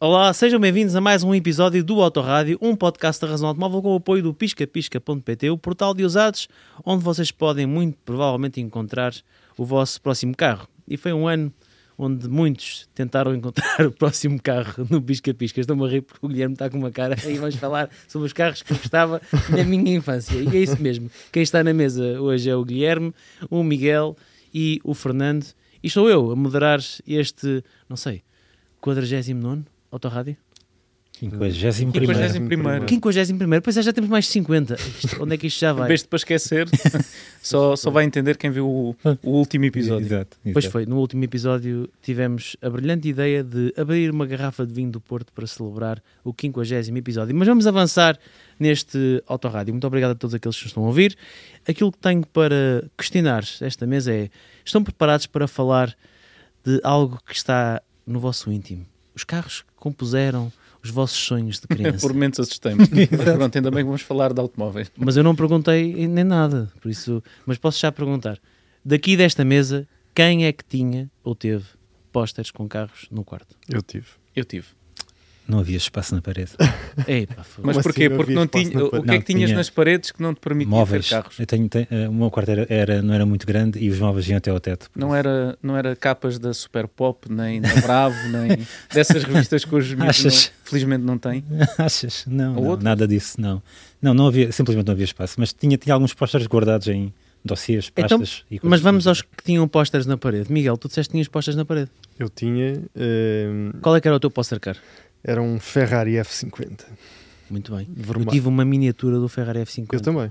Olá, sejam bem-vindos a mais um episódio do Autorádio, um podcast da Razão Automóvel com o apoio do piscapisca.pt, o portal de usados, onde vocês podem muito provavelmente encontrar o vosso próximo carro. E foi um ano onde muitos tentaram encontrar o próximo carro no Pisca Pisca. Estou-me a rir porque o Guilherme está com uma cara e vamos falar sobre os carros que gostava na minha infância. E é isso mesmo. Quem está na mesa hoje é o Guilherme, o Miguel e o Fernando. E sou eu a moderar este, não sei, 49 Autorádio? 51 51º. 51 Pois é, já temos mais de 50. Isto- onde é que isto já Em vai? vez de para esquecer, só, só vai entender quem viu o, o último episódio. Exato, Pois exato. foi, no último episódio tivemos a brilhante ideia de abrir uma garrafa de vinho do Porto para celebrar o 50 episódio. Mas vamos avançar neste autorrádio. Muito obrigado a todos aqueles que nos estão a ouvir. Aquilo que tenho para questionar esta mesa é: estão preparados para falar de algo que está no vosso íntimo? Os carros que compuseram os vossos sonhos de criança. Por momentos assustamos. Mas pronto, ainda bem que vamos falar de automóveis. Mas eu não perguntei nem nada, por isso. Mas posso já perguntar. Daqui desta mesa, quem é que tinha ou teve pósteres com carros no quarto? Eu tive. Eu tive. Não havia espaço na parede. Mas Como porquê? assim não Porque não tinha. O que é que tinhas tinha nas paredes que não te permitia móveis. ter carros? Eu tenho, tenho- eh, o meu quarto era, era- não era muito grande e os móveis iam até ao teto. Não era, não era capas da Super Pop, nem da Bravo, nem dessas revistas que hoje miúdos não- Achas? felizmente não têm. Achas? Não, não, nada disso, não. Não, não havia, simplesmente não havia espaço. Mas tinha, tinha alguns pósteres guardados em dossiês, Então, pastas e coisas Mas vamos assim. aos que tinham pósteres na parede. Miguel, tu disseste que tinhas pósteres na parede. Eu tinha. ehm, Qual é que era o teu póster car? Era um Ferrari F50. Muito bem. Eu Vermelho. tive uma miniatura do Ferrari F50 Eu também.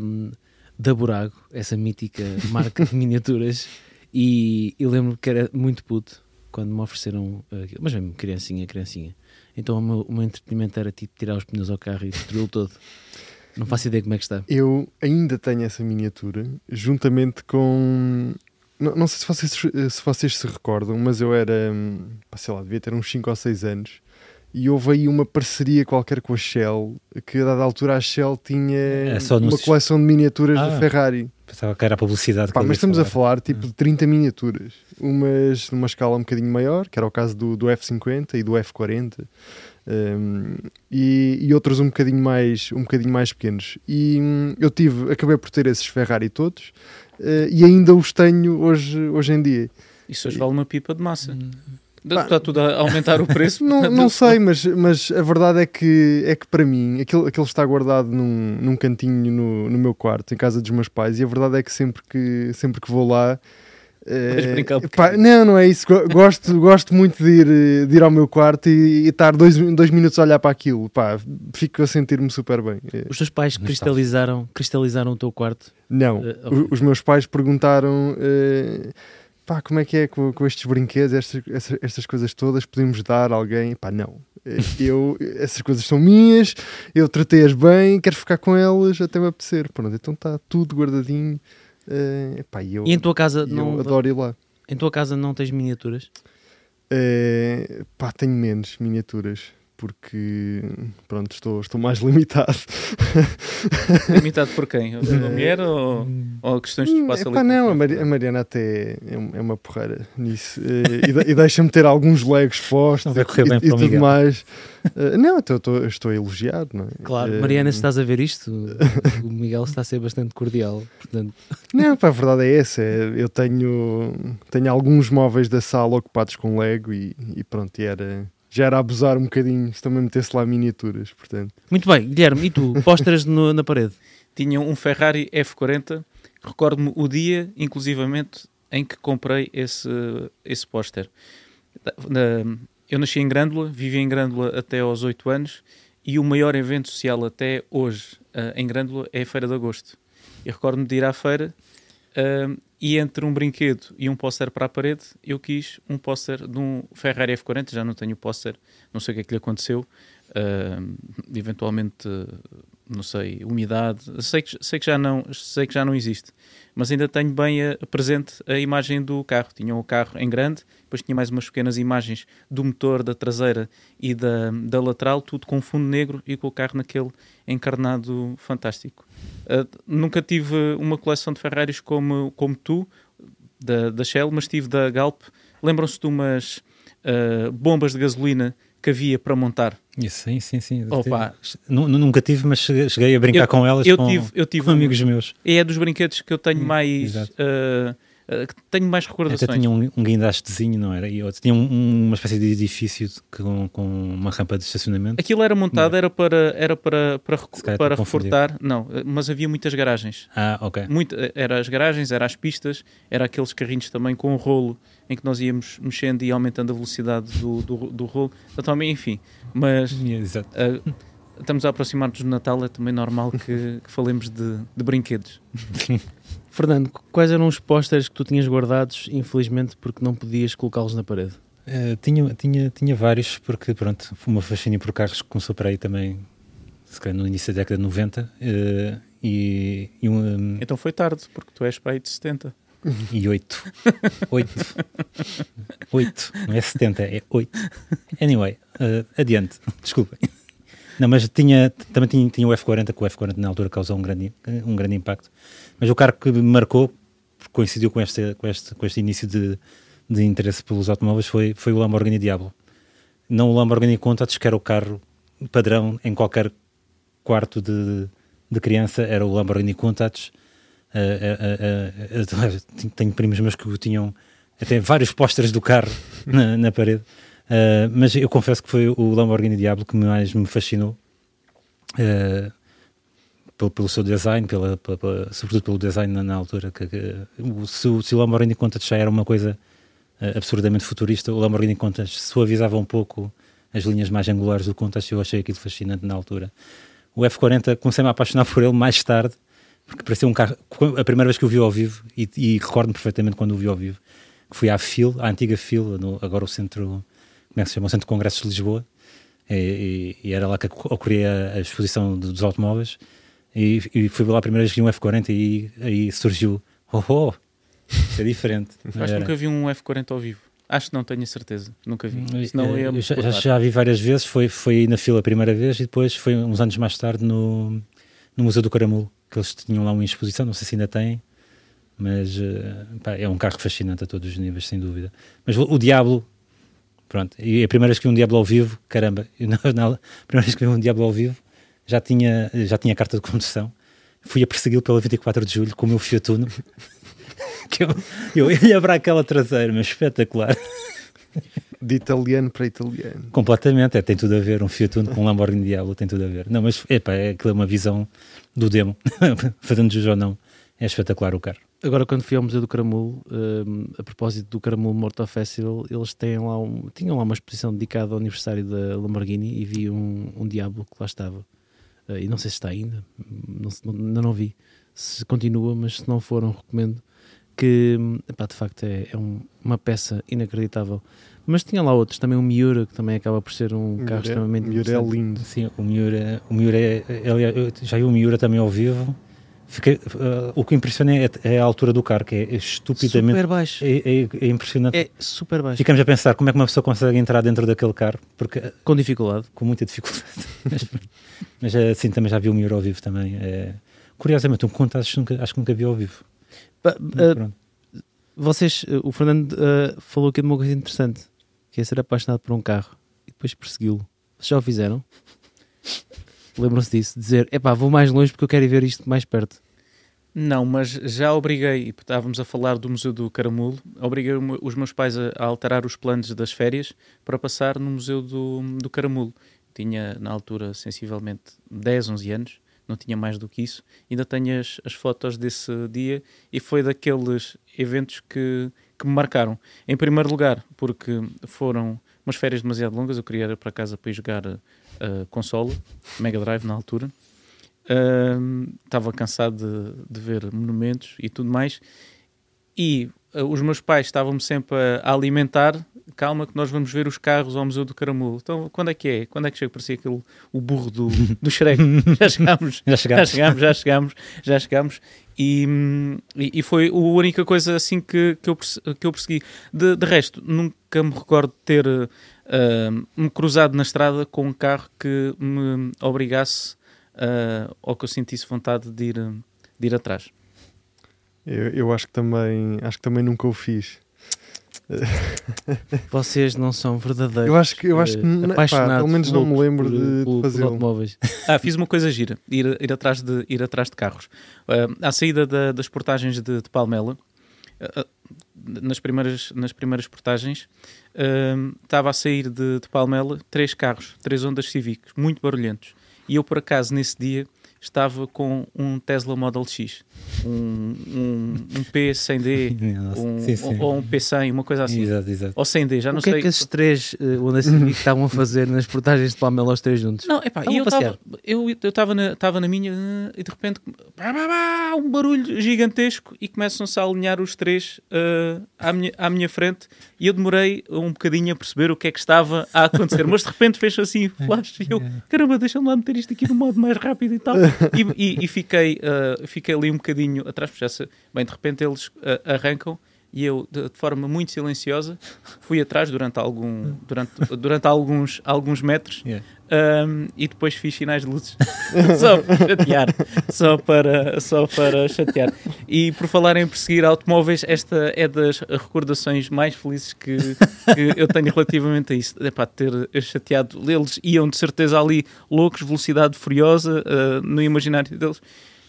um, da Burago, essa mítica marca de miniaturas. E eu lembro que era muito puto quando me ofereceram aquilo. Mas mesmo criancinha, criancinha. Então o meu, o meu entretenimento era tipo tirar os pneus ao carro e destruí-lo todo. Não faço ideia como é que está. Eu ainda tenho essa miniatura, juntamente com. Não, não sei se vocês, se vocês se recordam, mas eu era. hum, sei lá, devia ter uns 5 ou 6 anos. E houve aí uma parceria qualquer com a Shell, que a dada altura a Shell tinha É uma anúncios. coleção de miniaturas Ah. do Ferrari. Pensava que era a publicidade. Pá, mas estamos a falar. falar tipo de 30 miniaturas, umas numa escala um bocadinho maior, que era o caso do, do F50 e do F40, um, e, e outros um bocadinho mais um bocadinho mais pequenos. E hum, eu tive, acabei por ter esses Ferrari todos eh, e ainda os tenho hoje, hoje em dia. Isso hoje vale uma pipa de massa. Pá. Está tudo a aumentar o preço. Não, não sei, mas, mas a verdade é que, é que para mim aquilo, aquilo está guardado num, num cantinho no, no meu quarto, em casa dos meus pais, e a verdade é que sempre que, sempre que vou lá. Eh, pá, não, não é isso. Go- Gosto, gosto muito de ir, de ir ao meu quarto e, e estar dois, dois minutos a olhar para aquilo. Pá, fico a sentir-me super bem. Eh, Os teus pais cristalizaram, cristalizaram o teu quarto? Não, Eh, o- os meus pais perguntaram. eh, Pá, como é que é com, com estes brinquedos, estas, estas, estas coisas todas? Podemos dar a alguém? Pá, não. Eu, essas coisas são minhas, eu tratei-as bem, quero ficar com elas até me apetecer. Pronto, então está tudo guardadinho. Eh, pá, e eu, E em tua casa não, adoro ir lá. em tua casa não tens miniaturas? Eh, pá, tenho menos miniaturas. Porque, pronto, estou, estou mais limitado. Limitado por quem? A tua mulher ou, ou questões de Hum, espaço epá, ali? não, a, Mari- a Mariana até é, é uma porreira nisso. Eh, e, e deixa-me ter alguns legos postos e, correr bem e o tudo mais. Eh, não, então, estou, estou a elogiar, não é? Claro. Eh, Mariana, se estás a ver isto, o Miguel está a ser bastante cordial. Portanto, Não, pá, a verdade é essa. é, Eu tenho, tenho alguns móveis da sala ocupados com Lego e, e pronto, e era, já era abusar um bocadinho se também metesse lá miniaturas, portanto. muito bem, Guilherme, e tu? Pósteres no- na parede? Tinha um Ferrari F40. Recordo-me o dia, inclusivamente, em que comprei esse, esse póster. Eu nasci em Grândola, vivi em Grândola até aos 8 anos e o maior evento social até hoje ah, em Grândola é a Feira de Agosto. Eu recordo-me de ir à feira e entre um brinquedo e um póster para a parede, eu quis um póster de um Ferrari F40, já não tenho o póster, não sei o que é que lhe aconteceu, ah, eventualmente, não sei, umidade, sei que, sei, que já não, sei que já não existe, mas ainda tenho bem a, presente a imagem do carro. Tinha o carro em grande, depois tinha mais umas pequenas imagens do motor, da traseira e da, da lateral, tudo com fundo negro e com o carro naquele encarnado fantástico. Uh, nunca tive uma coleção de Ferraris como, como tu, da, da Shell, mas tive da Galp. Lembram-se de umas, uh, bombas de gasolina que havia para montar. Sim, sim, sim. Opa. Nu- nu- Nunca tive, mas cheguei, a brincar Eu- com elas eu com, tive, eu tive com amigos meus. É dos brinquedos que eu tenho Hum, mais. Que tenho mais Até recordações. tinha um, um guindastezinho, não era? E outro. Tinha um- um- uma espécie de edifício com, com uma rampa de estacionamento. Aquilo era montado, era para, era para, para, para. Não, uh, mas havia muitas garagens. Ah, ok. Muito, era as garagens, era as pistas, era aqueles carrinhos também com um rolo em que nós íamos mexendo e aumentando a velocidade do, do, do rolo. Então, também, enfim, mas Exato. uh, estamos a aproximar-nos do Natal, é também normal que, que falemos de, de brinquedos. Fernando, quais eram os pósteres que tu tinhas guardados, infelizmente, porque não podias colocá-los na parede? Eh, tinha, tinha, tinha vários, porque pronto, o meu fascínio por carros começou para aí também, se calhar no início da década de 90, eh, e, e, um, Então foi tarde, porque tu és para aí de 70. e 8. 8. 8. Não é 70, é 8. Anyway, eh, adiante, desculpem. Não, mas tinha, também tinha, tinha o F40, que o F40 na altura causou um grande, um grande impacto. Mas o carro que me marcou, coincidiu com este, com este, com este início de, de interesse pelos automóveis, foi, foi o Lamborghini Diablo. Não o Lamborghini Countach, que era o carro padrão em qualquer quarto de, de criança, era o Lamborghini Countach. Eh, eh, eh, eh, tenho primos meus que tinham até vários pósteres do carro na, na parede. Uh, mas eu confesso que foi o Lamborghini Diablo que mais me fascinou, uh, pelo, pelo seu design, pela, pela- pela- sobretudo pelo design na, na altura. Que, que- o- se, o- Lamborghini Countach já era uma coisa uh, absurdamente futurista, o Lamborghini Countach suavizava um pouco as linhas mais angulares do Countach e eu achei aquilo fascinante na altura. O F40 comecei-me a apaixonar por ele mais tarde, porque parecia um carro. A primeira vez que o vi ao vivo, e, e recordo-me perfeitamente quando o vi ao vivo, que fui à FIL, à antiga FIL, no- agora o centro, como é que se chama? O Centro de Congressos de Lisboa, e, e- e era lá que ocorria a exposição dos automóveis, e, e fui lá a primeira vez que vi um F40 e aí surgiu, oh, oh isso é diferente. Acho que nunca vi um F40 ao vivo. Acho que não tenho a certeza. Nunca vi. Senão Eh, ia eu já, já, já vi várias vezes, foi, foi na fila a primeira vez e depois foi uns anos mais tarde no, no Museu do Caramulo, que eles tinham lá uma exposição, não sei se ainda têm, mas eh, pá, é um carro fascinante a todos os níveis, sem dúvida. Mas o, o Diablo, pronto, e a primeira vez que vi um Diablo ao vivo, caramba, na, na- a primeira vez que vi um Diablo ao vivo, já tinha, já tinha carta de condução, fui a persegui-lo pela 24 de julho com o meu Fiat Uno, que eu, eu ia para aquela traseira, mas espetacular. De italiano para italiano. Completamente, é, tem tudo a ver. Um Fiat Uno com um Lamborghini Diablo tem tudo a ver. Não, mas epá, é aquilo é uma visão do demo, fazendo jus ou não. É espetacular o carro. Agora, quando fui ao Museu do Caramulo, hum, a propósito do Caramulo Motor Festival, eles têm lá um- tinham lá uma exposição dedicada ao aniversário da Lamborghini e vi um, um Diablo que lá estava. Eh, e não sei se está ainda, não, ainda não vi. Se continua, mas se não for, não recomendo. Que, hum, epá, de facto, é, é um- uma peça inacreditável. Mas tinha lá outros, também o Miura, que também acaba por ser um carro extremamente Miura é lindo. Sim, o Miura, o Miura é, aliás, eu já vi o Miura também ao vivo. Fiquei, uh, o que impressiona é, é a altura do carro, que é estupidamente. Super baixo. É, é- é impressionante. É super baixo. Ficamos a pensar como é que uma pessoa consegue entrar dentro daquele carro, porque uh, Com dificuldade. com muita dificuldade. mas, mas assim também já vi o Miura ao vivo também. É, curiosamente, um conto acho, nunca- acho que nunca vi ao vivo. Eh, pronto. vocês, eh, o Fernando eh, falou aqui de uma coisa interessante, que é ser apaixonado por um carro e depois persegui-lo. Vocês já o fizeram? Lembram-se disso? Dizer, epá, vou mais longe porque eu quero ver isto mais perto. Não, mas já obriguei, estávamos a falar do Museu do Caramulo, obriguei os meus pais a, a alterar os planos das férias para passar no Museu do, do Caramulo. Tinha, na altura, sensivelmente 10, 11 anos, não tinha mais do que isso. Ainda tenho as, as fotos desse dia e foi daqueles eventos que, que me marcaram. Em primeiro lugar, porque foram umas férias demasiado longas, eu queria ir para casa para ir jogar a consola, Mega Drive na altura. Estava cansado de, de ver monumentos e tudo mais. E ah, os meus pais estavam-me sempre a, a alimentar. Calma, que nós vamos ver os carros ao Museu do Caramulo. Então, quando é que é? Quando é que chega? Parecia aquele, o burro do, do Shrek. Já chegámos, Já já chegámos. já chegámos, já chegámos. E, hum, e, e foi a única coisa assim que, que, eu, que eu persegui. De, de resto, nunca me recordo de ter ah, me cruzado na estrada com um carro que me obrigasse ah, ou que eu sentisse vontade de ir, de ir atrás. Eu, eu acho que também acho que também nunca o fiz. Vocês não são verdadeiros. Eu acho que, eu acho que eh, n- pá, apaixonados pelo menos não me lembro por- de, de por- por fazê-lo. automóveis. Ah, fiz uma coisa gira, ir, ir, atrás, de, ir atrás de carros. Ah, à saída da- das portagens de, de Palmela, ah, nas, primeiras, nas primeiras portagens, ah, estava a sair de, de Palmela três carros, três Ondas Cívicos, muito barulhentos. E eu, por acaso, nesse dia, estava com um Tesla Model X, um, um, um P100D, Nossa, um, sim, sim. ou um P100, uma coisa assim. Exato, exato. Ou 100D, já não o que sei. é que esses três uh, Honda Civic estavam a fazer nas portagens de Palmela aos três juntos? Não, epá, e eu estava eu, eu tava na, tava na minha e de repente um barulho gigantesco e começam-se a alinhar os três eh, à, minha, à minha frente e eu demorei um bocadinho a perceber o que é que estava a acontecer, mas de repente fez assim flash e eu, caramba, deixa-me lá meter isto aqui no modo mais rápido e tal. E, e- e fiquei, eh, fiquei ali um bocadinho atrás, porque já bem, de repente eles eh, arrancam e eu, de, de forma muito silenciosa, fui atrás durante, algum, durante, durante alguns, alguns metros Yeah. um, e depois fiz sinais de luzes. Só para chatear. Só para, só para chatear. E por falar em perseguir automóveis esta é das recordações mais felizes que, que eu tenho relativamente a isso. Epá, ter chateado eles. Iam de certeza ali loucos, velocidade furiosa uh, no imaginário deles.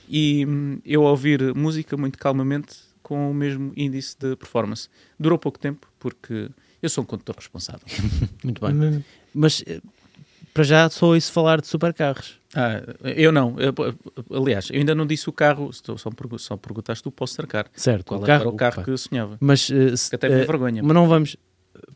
E hum, eu a ouvir música muito calmamente com o mesmo índice de performance durou pouco tempo porque eu sou um condutor responsável Muito bem. Mas eh, para já só ouço falar de supercarros. Ah, eu não. Eu, aliás, eu ainda não disse o carro. Só, só, pergu- só perguntaste do Poster Car. Certo, Qual o é carro, era o carro que eu sonhava? Mas, se- Que até me eh, envergonha. mas não vamos.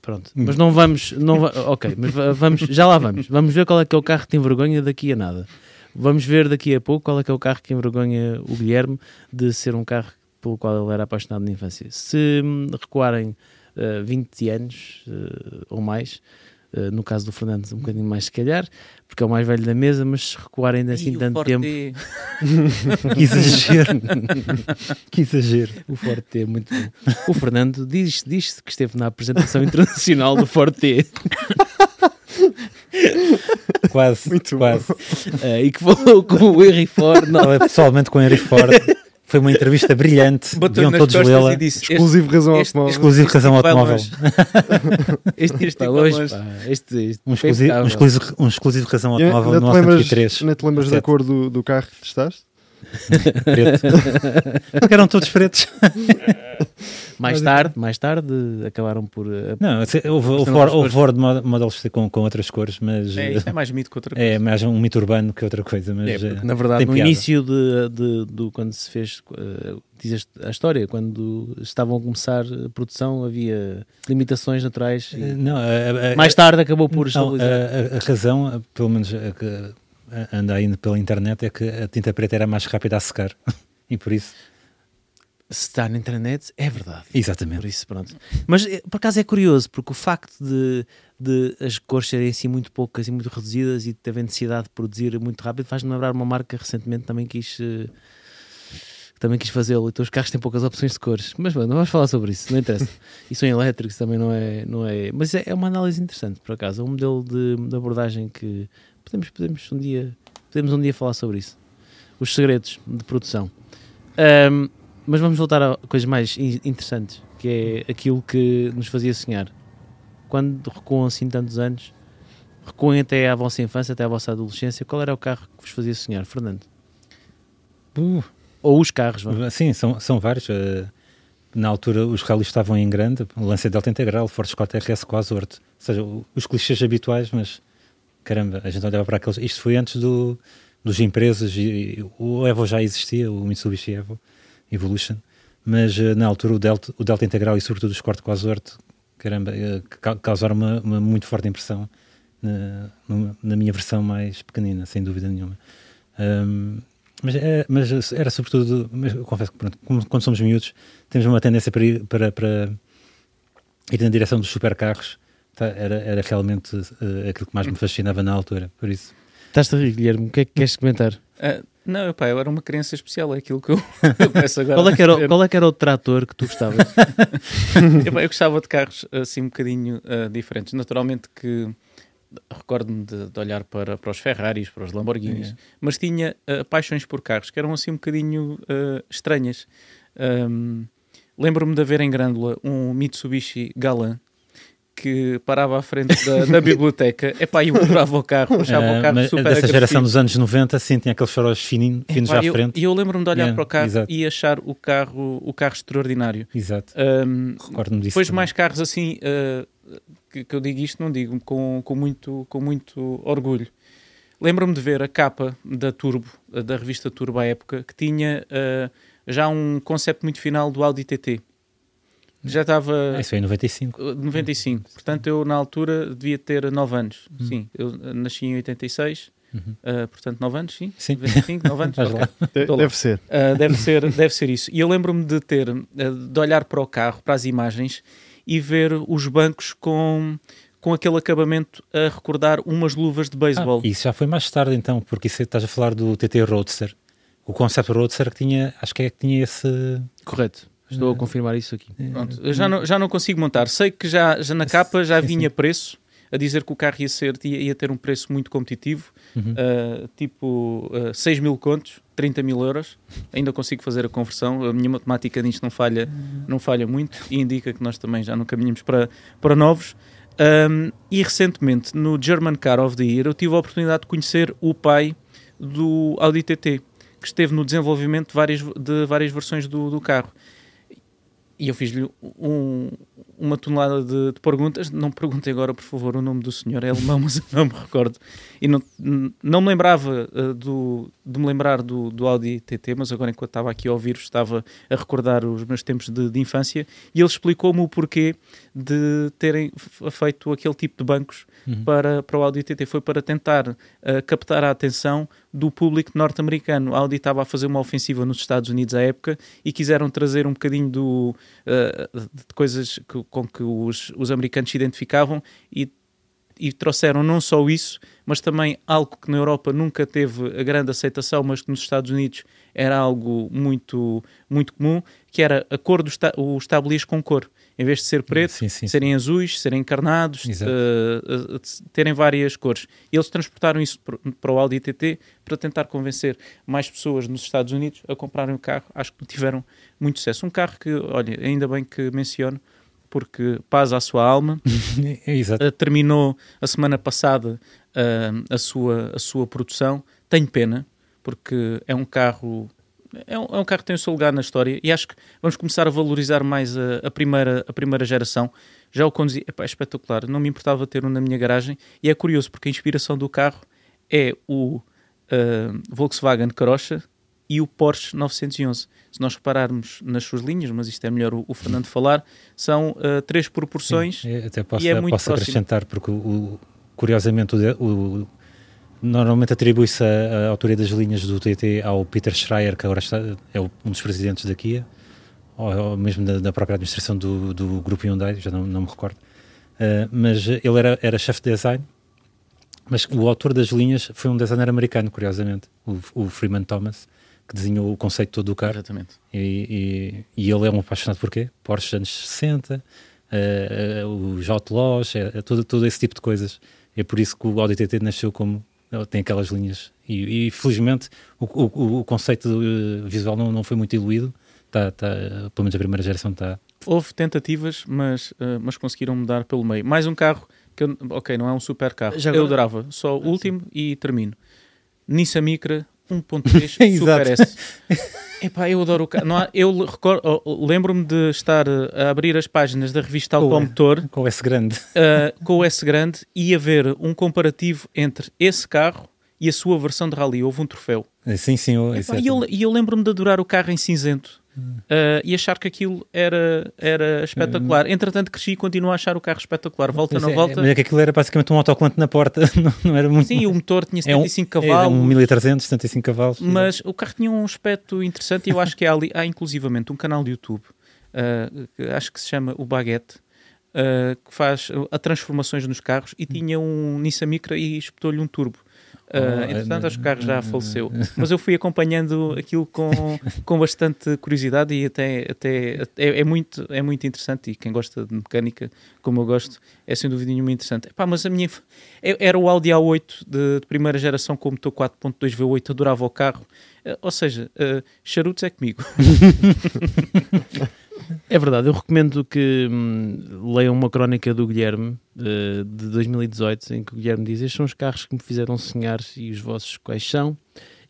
Pronto, mas não vamos. Não va- ok, mas va- vamos, já lá vamos. Vamos ver qual é que é o carro que te envergonha daqui a nada. Vamos ver daqui a pouco qual é que é o carro que envergonha o Guilherme de ser um carro pelo qual ele era apaixonado na infância. Se hum, recuarem eh, 20 anos eh, ou mais, eh, no caso do Fernando, um bocadinho mais se calhar, porque é o mais velho da mesa, mas se recuarem ainda assim tanto Forte tempo. Que exagero. que exagero. O Forte T é muito bom. O Fernando diz, diz que esteve na apresentação internacional do Forte Quase, Muito quase. eh, e que falou com o Henry Ford. Não, Falei pessoalmente com o Henry Ford. Foi uma entrevista brilhante. Deviam nas todos lê-la. e disse: este- Exclusivo razão este- automóvel. Exclusivo razão tipo vai automóvel. este, Este tipo hoje, pá, este, este Um exclusivo, um, exclusivo, um exclusivo razão automóvel no lembras, 103. ainda te lembras da cor do, do carro que testaste? Preto. Porque eram todos pretos. mais tarde, mais tarde acabaram por eh, Não, se- houve, houve, houve Ford Mod- Models com, com outras cores, mas É, eh, isto é mais mito que outra coisa. é mais um mito urbano que outra coisa. Mas, É, eh, porque, na verdade, tem no piada. início de, de- do quando se fez, eh, diz a história, quando estavam a começar a produção, havia limitações naturais. e eh, não, a- a- mais tarde acabou por não, estabilizar. a, a- a razão, eh, pelo menos a que eh, anda ainda pela internet, é que a tinta preta era mais rápida a secar. e por isso, Se está na internet, é verdade. Por exatamente. isso, pronto. Mas eh, por acaso é curioso, porque o facto de, de as cores serem assim muito poucas e muito reduzidas e de haver necessidade de produzir muito rápido faz-me lembrar uma marca recentemente também quis. eh, também quis fazê-lo, então os carros têm poucas opções de cores, mas não vamos falar sobre isso, não interessa. E são elétricos também, não é? Não é mas é, é uma análise interessante, por acaso, é um modelo de, de abordagem que podemos, podemos, um dia, podemos um dia falar sobre isso. Os segredos de produção. Ahm, mas vamos voltar a coisas mais in- interessantes, que é aquilo que nos fazia sonhar. Quando recuam assim tantos anos, recuem até à vossa infância, até à vossa adolescência, qual era o carro que vos fazia sonhar, Fernando? Uh, Ou os carros, vá. sim, são, são vários. eh, na altura os rallies estavam em grande, Lancia Delta Integral, Ford Escort RS Azorte. Ou seja, os clichês habituais, mas caramba, a gente olhava para aqueles. Isto foi antes do, dos empresas, e, o Evo já existia, o Mitsubishi Evo Evolution, mas eh, na altura o Delta, o Delta Integral e sobretudo o a Azorte, caramba, eh, ca- causaram uma, uma muito forte impressão na, na minha versão mais pequenina, sem dúvida nenhuma. Ahm, mas, é- mas era sobretudo, mas eu confesso que pronto, como- quando somos miúdos, temos uma tendência para ir, para, para ir na direção dos supercarros. Tá, era, era realmente eh, aquilo que mais me fascinava na altura. Por isso, Estás a rir, Guilherme, o que é que queres comentar? Ah, não, pá, eu era uma criança especial, é aquilo que eu, eu peço agora. Qual é, que era, o- qual é que era o trator que tu gostavas? eu, eu gostava de carros assim um bocadinho ah, diferentes. Naturalmente que recordo-me de, de olhar para, para os Ferraris, para os Lamborghinis, É. mas tinha ah, paixões por carros que eram assim um bocadinho ah, estranhas. Ahm, Lembro-me de haver em Grândola um Mitsubishi Galan que parava à frente da, da biblioteca. Epá, eu adorava o carro, achava Ah, o carro mas super dessa geração dos anos 90, sim, tinha aqueles faróis fininhos, finos Epá, à eu, frente. E eu lembro-me de olhar Yeah, para o carro exato. e achar o carro, o carro extraordinário. Exato. Ahm, Recordo-me disso. depois também. mais carros assim, ah, que, que eu digo isto, não digo com, com, muito, com muito orgulho. Lembro-me de ver a capa da Turbo, da revista Turbo à época, que tinha ah, já um conceito muito final do Audi TT. Já estava Ah, isso foi em 95. uh, 95. Portanto, eu na altura devia ter 9 anos. Hum. Sim, eu uh, nasci em 86. Uhum. uh, portanto, 9 anos, sim? Sim. 95, 9 anos? De- lá. Deve ser. Uh, deve, ser, deve ser isso. E eu lembro-me de ter, uh, de olhar para o carro, para as imagens e ver os bancos com, com aquele acabamento a recordar umas luvas de Ah, beisebol. isso já foi mais tarde então, porque isso estás a falar do TT Roadster. O conceito Roadster que tinha, acho que é que tinha esse. Correto. Estou a confirmar isso aqui. Pronto, eu já não, já não consigo montar. Sei que já, já na capa já Sim, vinha sim. preço, a dizer que o carro ia, ser, ia, ia ter um preço muito competitivo, Uhum. uh, tipo uh, 6 mil contos, 30 mil euros. Ainda consigo fazer a conversão. A minha matemática nisto não falha, não falha muito e indica que nós também já não caminhamos para, para novos. Um, e recentemente, no German Car of the Year, eu tive a oportunidade de conhecer o pai do Audi TT, que esteve no desenvolvimento de várias, de várias versões do, do carro. E eu fiz-lhe um- uma tonelada de, de perguntas. Não me perguntem agora, por favor, o nome do senhor. É alemão, mas eu não me recordo. E não, não me lembrava uh, do, de me lembrar do, do Audi TT, mas agora, enquanto estava aqui a ouvir, estava a recordar os meus tempos de, de infância. E ele explicou-me o porquê de terem feito aquele tipo de bancos Uhum. para, para o Audi TT. Foi para tentar uh, captar a atenção do público norte-americano. A Audi estava a fazer uma ofensiva nos Estados Unidos à época e quiseram trazer um bocadinho do, uh, de coisas que- com que os, os americanos se identificavam e, e trouxeram não só isso, mas também algo que na Europa nunca teve a grande aceitação, mas que nos Estados Unidos era algo muito, muito comum, que era a cor do esta, os tabliers com cor. Em vez de ser preto, Sim, sim, sim. serem azuis, serem encarnados, uh, uh, terem várias cores. Eles transportaram isso para o Audi TT para tentar convencer mais pessoas nos Estados Unidos a comprarem o carro. Acho que tiveram muito sucesso. Um carro que, olha, ainda bem que menciono, porque paz à sua alma. É, Exato. Uh, terminou a semana passada uh, a, sua, a sua produção. Tenho pena, porque é um carro. É um, é um carro que tem o seu lugar na história e acho que vamos começar a valorizar mais a, a primeira, a primeira geração. Já o conduzi, epá, é espetacular, não me importava ter um na minha garagem e é curioso porque a inspiração do carro é o uh, Volkswagen Carocha e o Porsche 911. Se nós repararmos nas suas linhas, mas isto é melhor o, o Fernando falar, são uh, três proporções Sim, até posso, e é muito posso próximo. acrescentar, porque o, curiosamente o, normalmente atribui-se a, a autoria das linhas do TT ao Peter Schreier, que agora está, é um dos presidentes da Kia, ou, ou mesmo da, da própria administração do, do grupo Hyundai, já não, não me recordo. Uh, mas ele era, era chefe de design, mas o autor das linhas foi um designer americano, curiosamente, o, o Freeman Thomas, que desenhou o conceito todo do carro. Exatamente. E, e, e ele é um apaixonado por quê? Porsche anos 60, eh, eh, os Outlaws, é, é todo, todo esse tipo de coisas. É por isso que o Audi TT nasceu como ele tem aquelas linhas. E, e felizmente o, o, o conceito eh, visual não, não foi muito diluído. Tá, tá, pelo menos a primeira geração está. Houve tentativas, mas, uh, mas conseguiram mudar pelo meio. Mais um carro que, eu, ok, não é um super carro. Já Eu agora- adorava. Só o último e termino. Nissan Micra 1.3 Super. S. Epá, eu adoro o carro. Há- eu recordo- oh, lembro-me de estar uh, a abrir as páginas da revista. Automotor Com esse grande. uh, com o S grande e a ver um comparativo entre esse carro e a sua versão de rally. Houve um troféu. Sim, sim. o- Epá, e eu, e eu lembro-me de adorar o carro em cinzento uh, e achar que aquilo era, era espetacular. Entretanto, cresci e continuo a achar o carro espetacular. Volta mas na é- volta. Mas é que aquilo era basicamente um autocolante na porta, não, não era muito. Sim, o motor tinha é um, 75 é cavalos. um 1300, 75 cavalos. Mas o carro tinha um aspecto interessante e eu acho que há, ali, há inclusivamente um canal de YouTube, uh, que acho que se chama o Baguette, uh, que faz a transformações nos carros e tinha um Nissan Micra e espetou-lhe um turbo. Uh, entretanto, é- acho que o carro já faleceu. Mas eu fui acompanhando aquilo com, com bastante curiosidade e até, até é, é muito, é muito interessante. E quem gosta de mecânica, como eu gosto, é sem dúvida nenhuma interessante. Epá, mas a minha é- era o Audi A8 de, de primeira geração com o motor 4.2 V8, adorava o carro. Eh, ou seja, eh, charutos é comigo. É verdade, eu recomendo que hum, leiam uma crónica do Guilherme eh, de 2018 em que o Guilherme diz: Estes são os carros que me fizeram sonhar e os vossos quais são.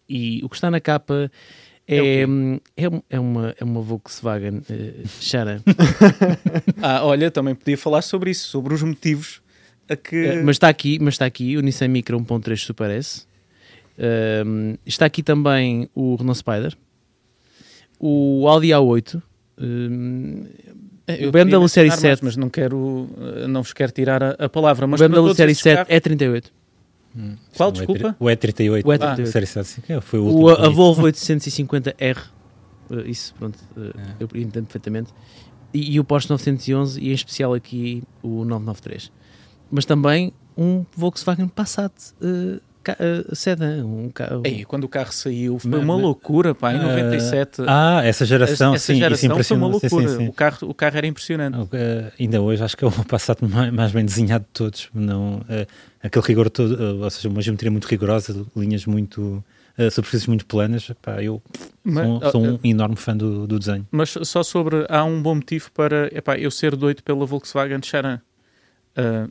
E o que está na capa é, É hum, é, um- é uma, é uma Volkswagen eh, Charan. Ah, olha, também podia falar sobre isso, sobre os motivos a que. Eh, mas está aqui, mas está aqui o Nissan Micra 1.3 Super S. Hum, está aqui também o Renault Spider, o Audi A8. Hum, Eu o BMW queria Série mencionar mais, 7. mas não quero, eh, não vos quero tirar a, a palavra. o Mas BMW todos Série esses 7 carros- é 38. Qual, O E- desculpa? O E38. O E38. Ah, série 7, sim, que foi o último. O, a, a. Volvo 850R, eh, isso, pronto, eh, É. eu entendo perfeitamente. E, e o Porsche 911 e em especial aqui o 993. Mas também um Volkswagen Passat eh, eh, Sedan. Um, ca- Ei, quando o carro saiu foi Mas- uma mas- loucura, pá, em Ah, 97. Ah, essa geração, essa sim, isso geração foi uma impressiona. Sim, sim, loucura. sim. O, carro, o carro era impressionante. Eh, ainda hoje acho que é o Passat mais, bem desenhado de todos. Não, eh, aquele rigor todo, eh, ou seja, uma geometria muito rigorosa, linhas muito. eh, superfícies muito planas. Pá, eu Mas, sou, sou ah, um enorme fã do, do desenho. Mas só sobre. Há um bom motivo para epá, eu ser doido pela Volkswagen Charan. Ah,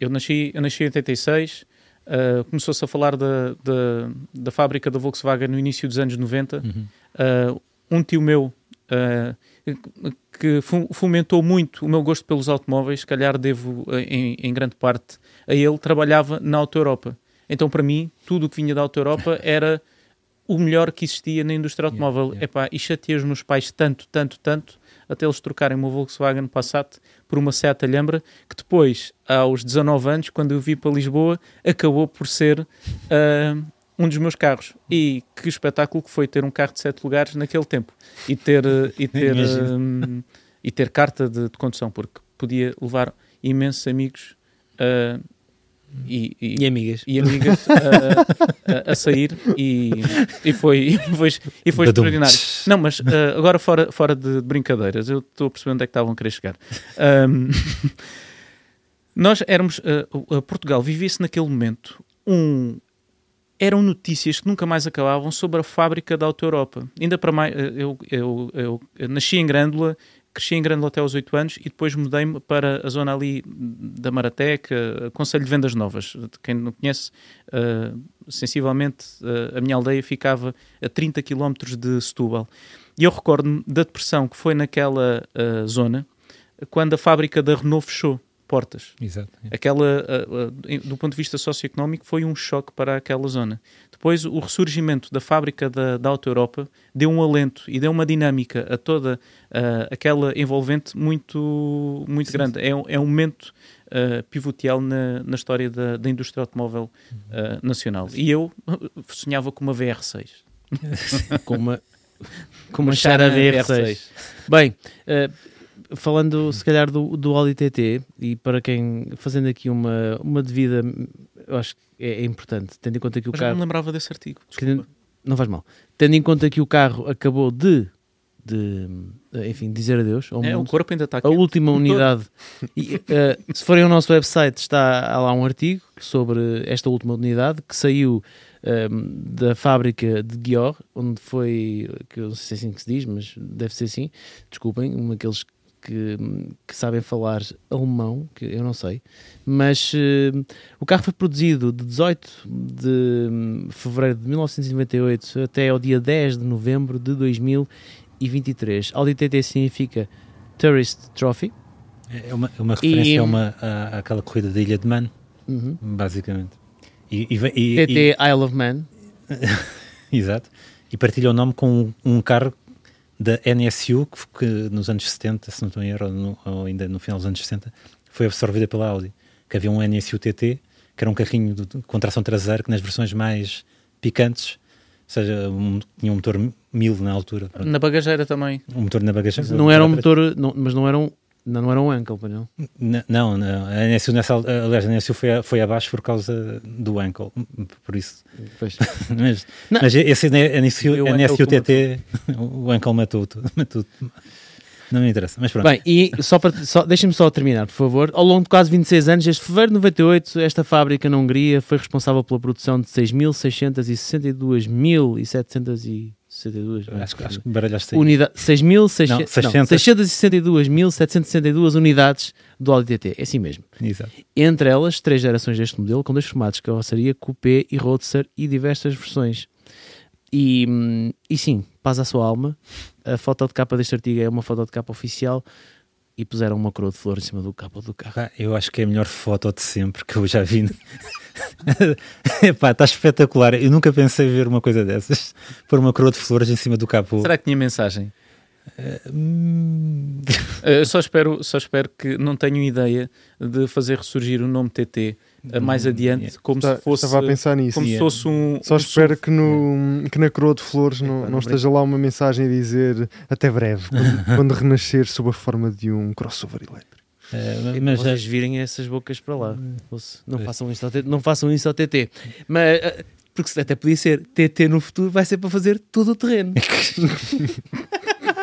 eu, nasci, eu nasci em 86. Ah, Começou-se a falar da, da, da fábrica da Volkswagen no início dos anos 90. Uhum. Uh, um tio meu uh, que fomentou muito o meu gosto pelos automóveis, se calhar devo uh, em, em grande parte a ele, trabalhava na Auto Europa. Então, para mim, tudo o que vinha da Auto Europa era o melhor que existia na indústria Yeah, automóvel. yeah. Epá, e chateei os meus pais tanto, tanto, tanto, até eles trocarem uma Volkswagen Passat por uma Seat Alhambra, que depois, aos 19 anos, quando eu vi para Lisboa, acabou por ser uh, um dos meus carros. E que espetáculo que foi ter um carro de 7 lugares naquele tempo. E ter, uh, e ter, um, e ter carta de, de condução, porque podia levar imensos amigos uh, e, e- E amigas. e amigas a, a- a sair e, e foi, e foi, e foi Badum. extraordinário. Não, mas uh, agora fora, fora de brincadeiras, eu estou a perceber onde é que estavam a querer chegar. Um, nós éramos, uh, uh, Portugal vivia-se naquele momento um. Eram notícias que nunca mais acabavam sobre a fábrica da Auto Europa. Ainda para mais, uh, eu, eu, eu, eu nasci em Grândola, cresci em Grândola até aos 8 anos e depois mudei-me para a zona ali da Marateca, Conselho de Vendas Novas. Quem não conhece, uh, sensivelmente, uh, a minha aldeia ficava a 30 km de Setúbal. E eu recordo-me da depressão que foi naquela uh, zona quando a fábrica da Renault fechou portas. Exato. Aquela, uh, uh, do ponto de vista socioeconómico, foi um choque para aquela zona. Depois, o ressurgimento da fábrica da, da Auto Europa deu um alento e deu uma dinâmica a toda uh, aquela envolvente muito, muito grande. É, um- é um momento uh, pivotial na, na história da, da indústria automóvel uh, nacional. E eu uh, sonhava com uma VR6. Com uma, com uma Chara Charan VR6. Bem, eh, falando se calhar do, do Audi TT, e para quem, fazendo aqui uma, uma devida, eu acho que é, é importante, tendo em conta que o Mas já não carro. me lembrava desse artigo. não faz mal. Tendo em conta que o carro acabou de, de enfim, dizer adeus ao É, o mundo. corpo ainda está aqui. A última unidade. E, eh, se forem ao nosso website, está lá um artigo sobre esta última unidade que saiu ehm, da fábrica de Guior, onde foi, que eu não sei se é assim que se diz, mas deve ser assim. Desculpem, um daqueles que, que sabem falar alemão, que eu não sei. Mas eh, o carro foi produzido de 18 de hum, fevereiro de 1998 até ao dia 10 de novembro de 2023. Audi TT significa Tourist Trophy. É uma, é uma referência E- a uma, à- àquela corrida da Ilha de Man, Uhum. basicamente. E, e, e- TT Isle of Man. exato. E partilha o nome com um, um carro da NSU, que, que nos anos 70, se não estou em erro, ou, ainda no final dos anos 60, foi absorvida pela Audi. Que havia um NSU TT, que era um carrinho de, de- com tração traseira, que nas versões mais picantes, ou seja, um, tinha um motor 1000 na altura, pronto. Na bagageira também. um motor na bagageira. Não era um motor, não, mas não era um, não, não era um Ankle, não? N- Não, não. A NSU, nessa, al- aliás, a NSU foi, foi abaixo por causa do ankle, por isso. Pois. Mas, Não. mas esse NSU, NSU TT, o ankle matou tudo. matou tudo. Não me interessa, mas pronto. Bem, e só para, só, deixem-me só terminar, por favor. Ao longo de quase 26 anos, desde fevereiro de 98, esta fábrica na Hungria foi responsável pela produção de 6.662.700 e 62. não é? Acho, que- acho que baralhaste aí. Unida 6.600 Não, não, 600. 662.762 unidades do Audi TT. É assim mesmo. Exato. Entre elas, três gerações deste modelo, com dois formatos, carroceria, coupé e roadster e diversas versões. E, hum, e sim, paz à sua alma. A foto de capa deste artigo é uma foto de capa oficial e puseram uma coroa de flor em cima do capa do carro. Pá, eu acho que é a melhor foto de sempre que eu já vi. Epá, está espetacular. Eu nunca pensei ver uma coisa dessas. Pôr uma coroa de flores em cima do capô. Será que tinha mensagem? Eu só espero, só espero que não tenham ideia de fazer ressurgir o nome TT mais adiante, yeah. como Tá- se fosse, Estava a pensar nisso. como se fosse um. Só um espero que, no, que na coroa de flores não, Epá, não não esteja lá uma mensagem a dizer até breve, quando, quando renascer sob a forma de um crossover elétrico. E mas já, vocês virem essas bocas para lá. Fosse- Não façam isso ao TT. Não façam isso ao TT. Mas, eh, porque até podia ser TT no futuro, vai ser para fazer todo o terreno.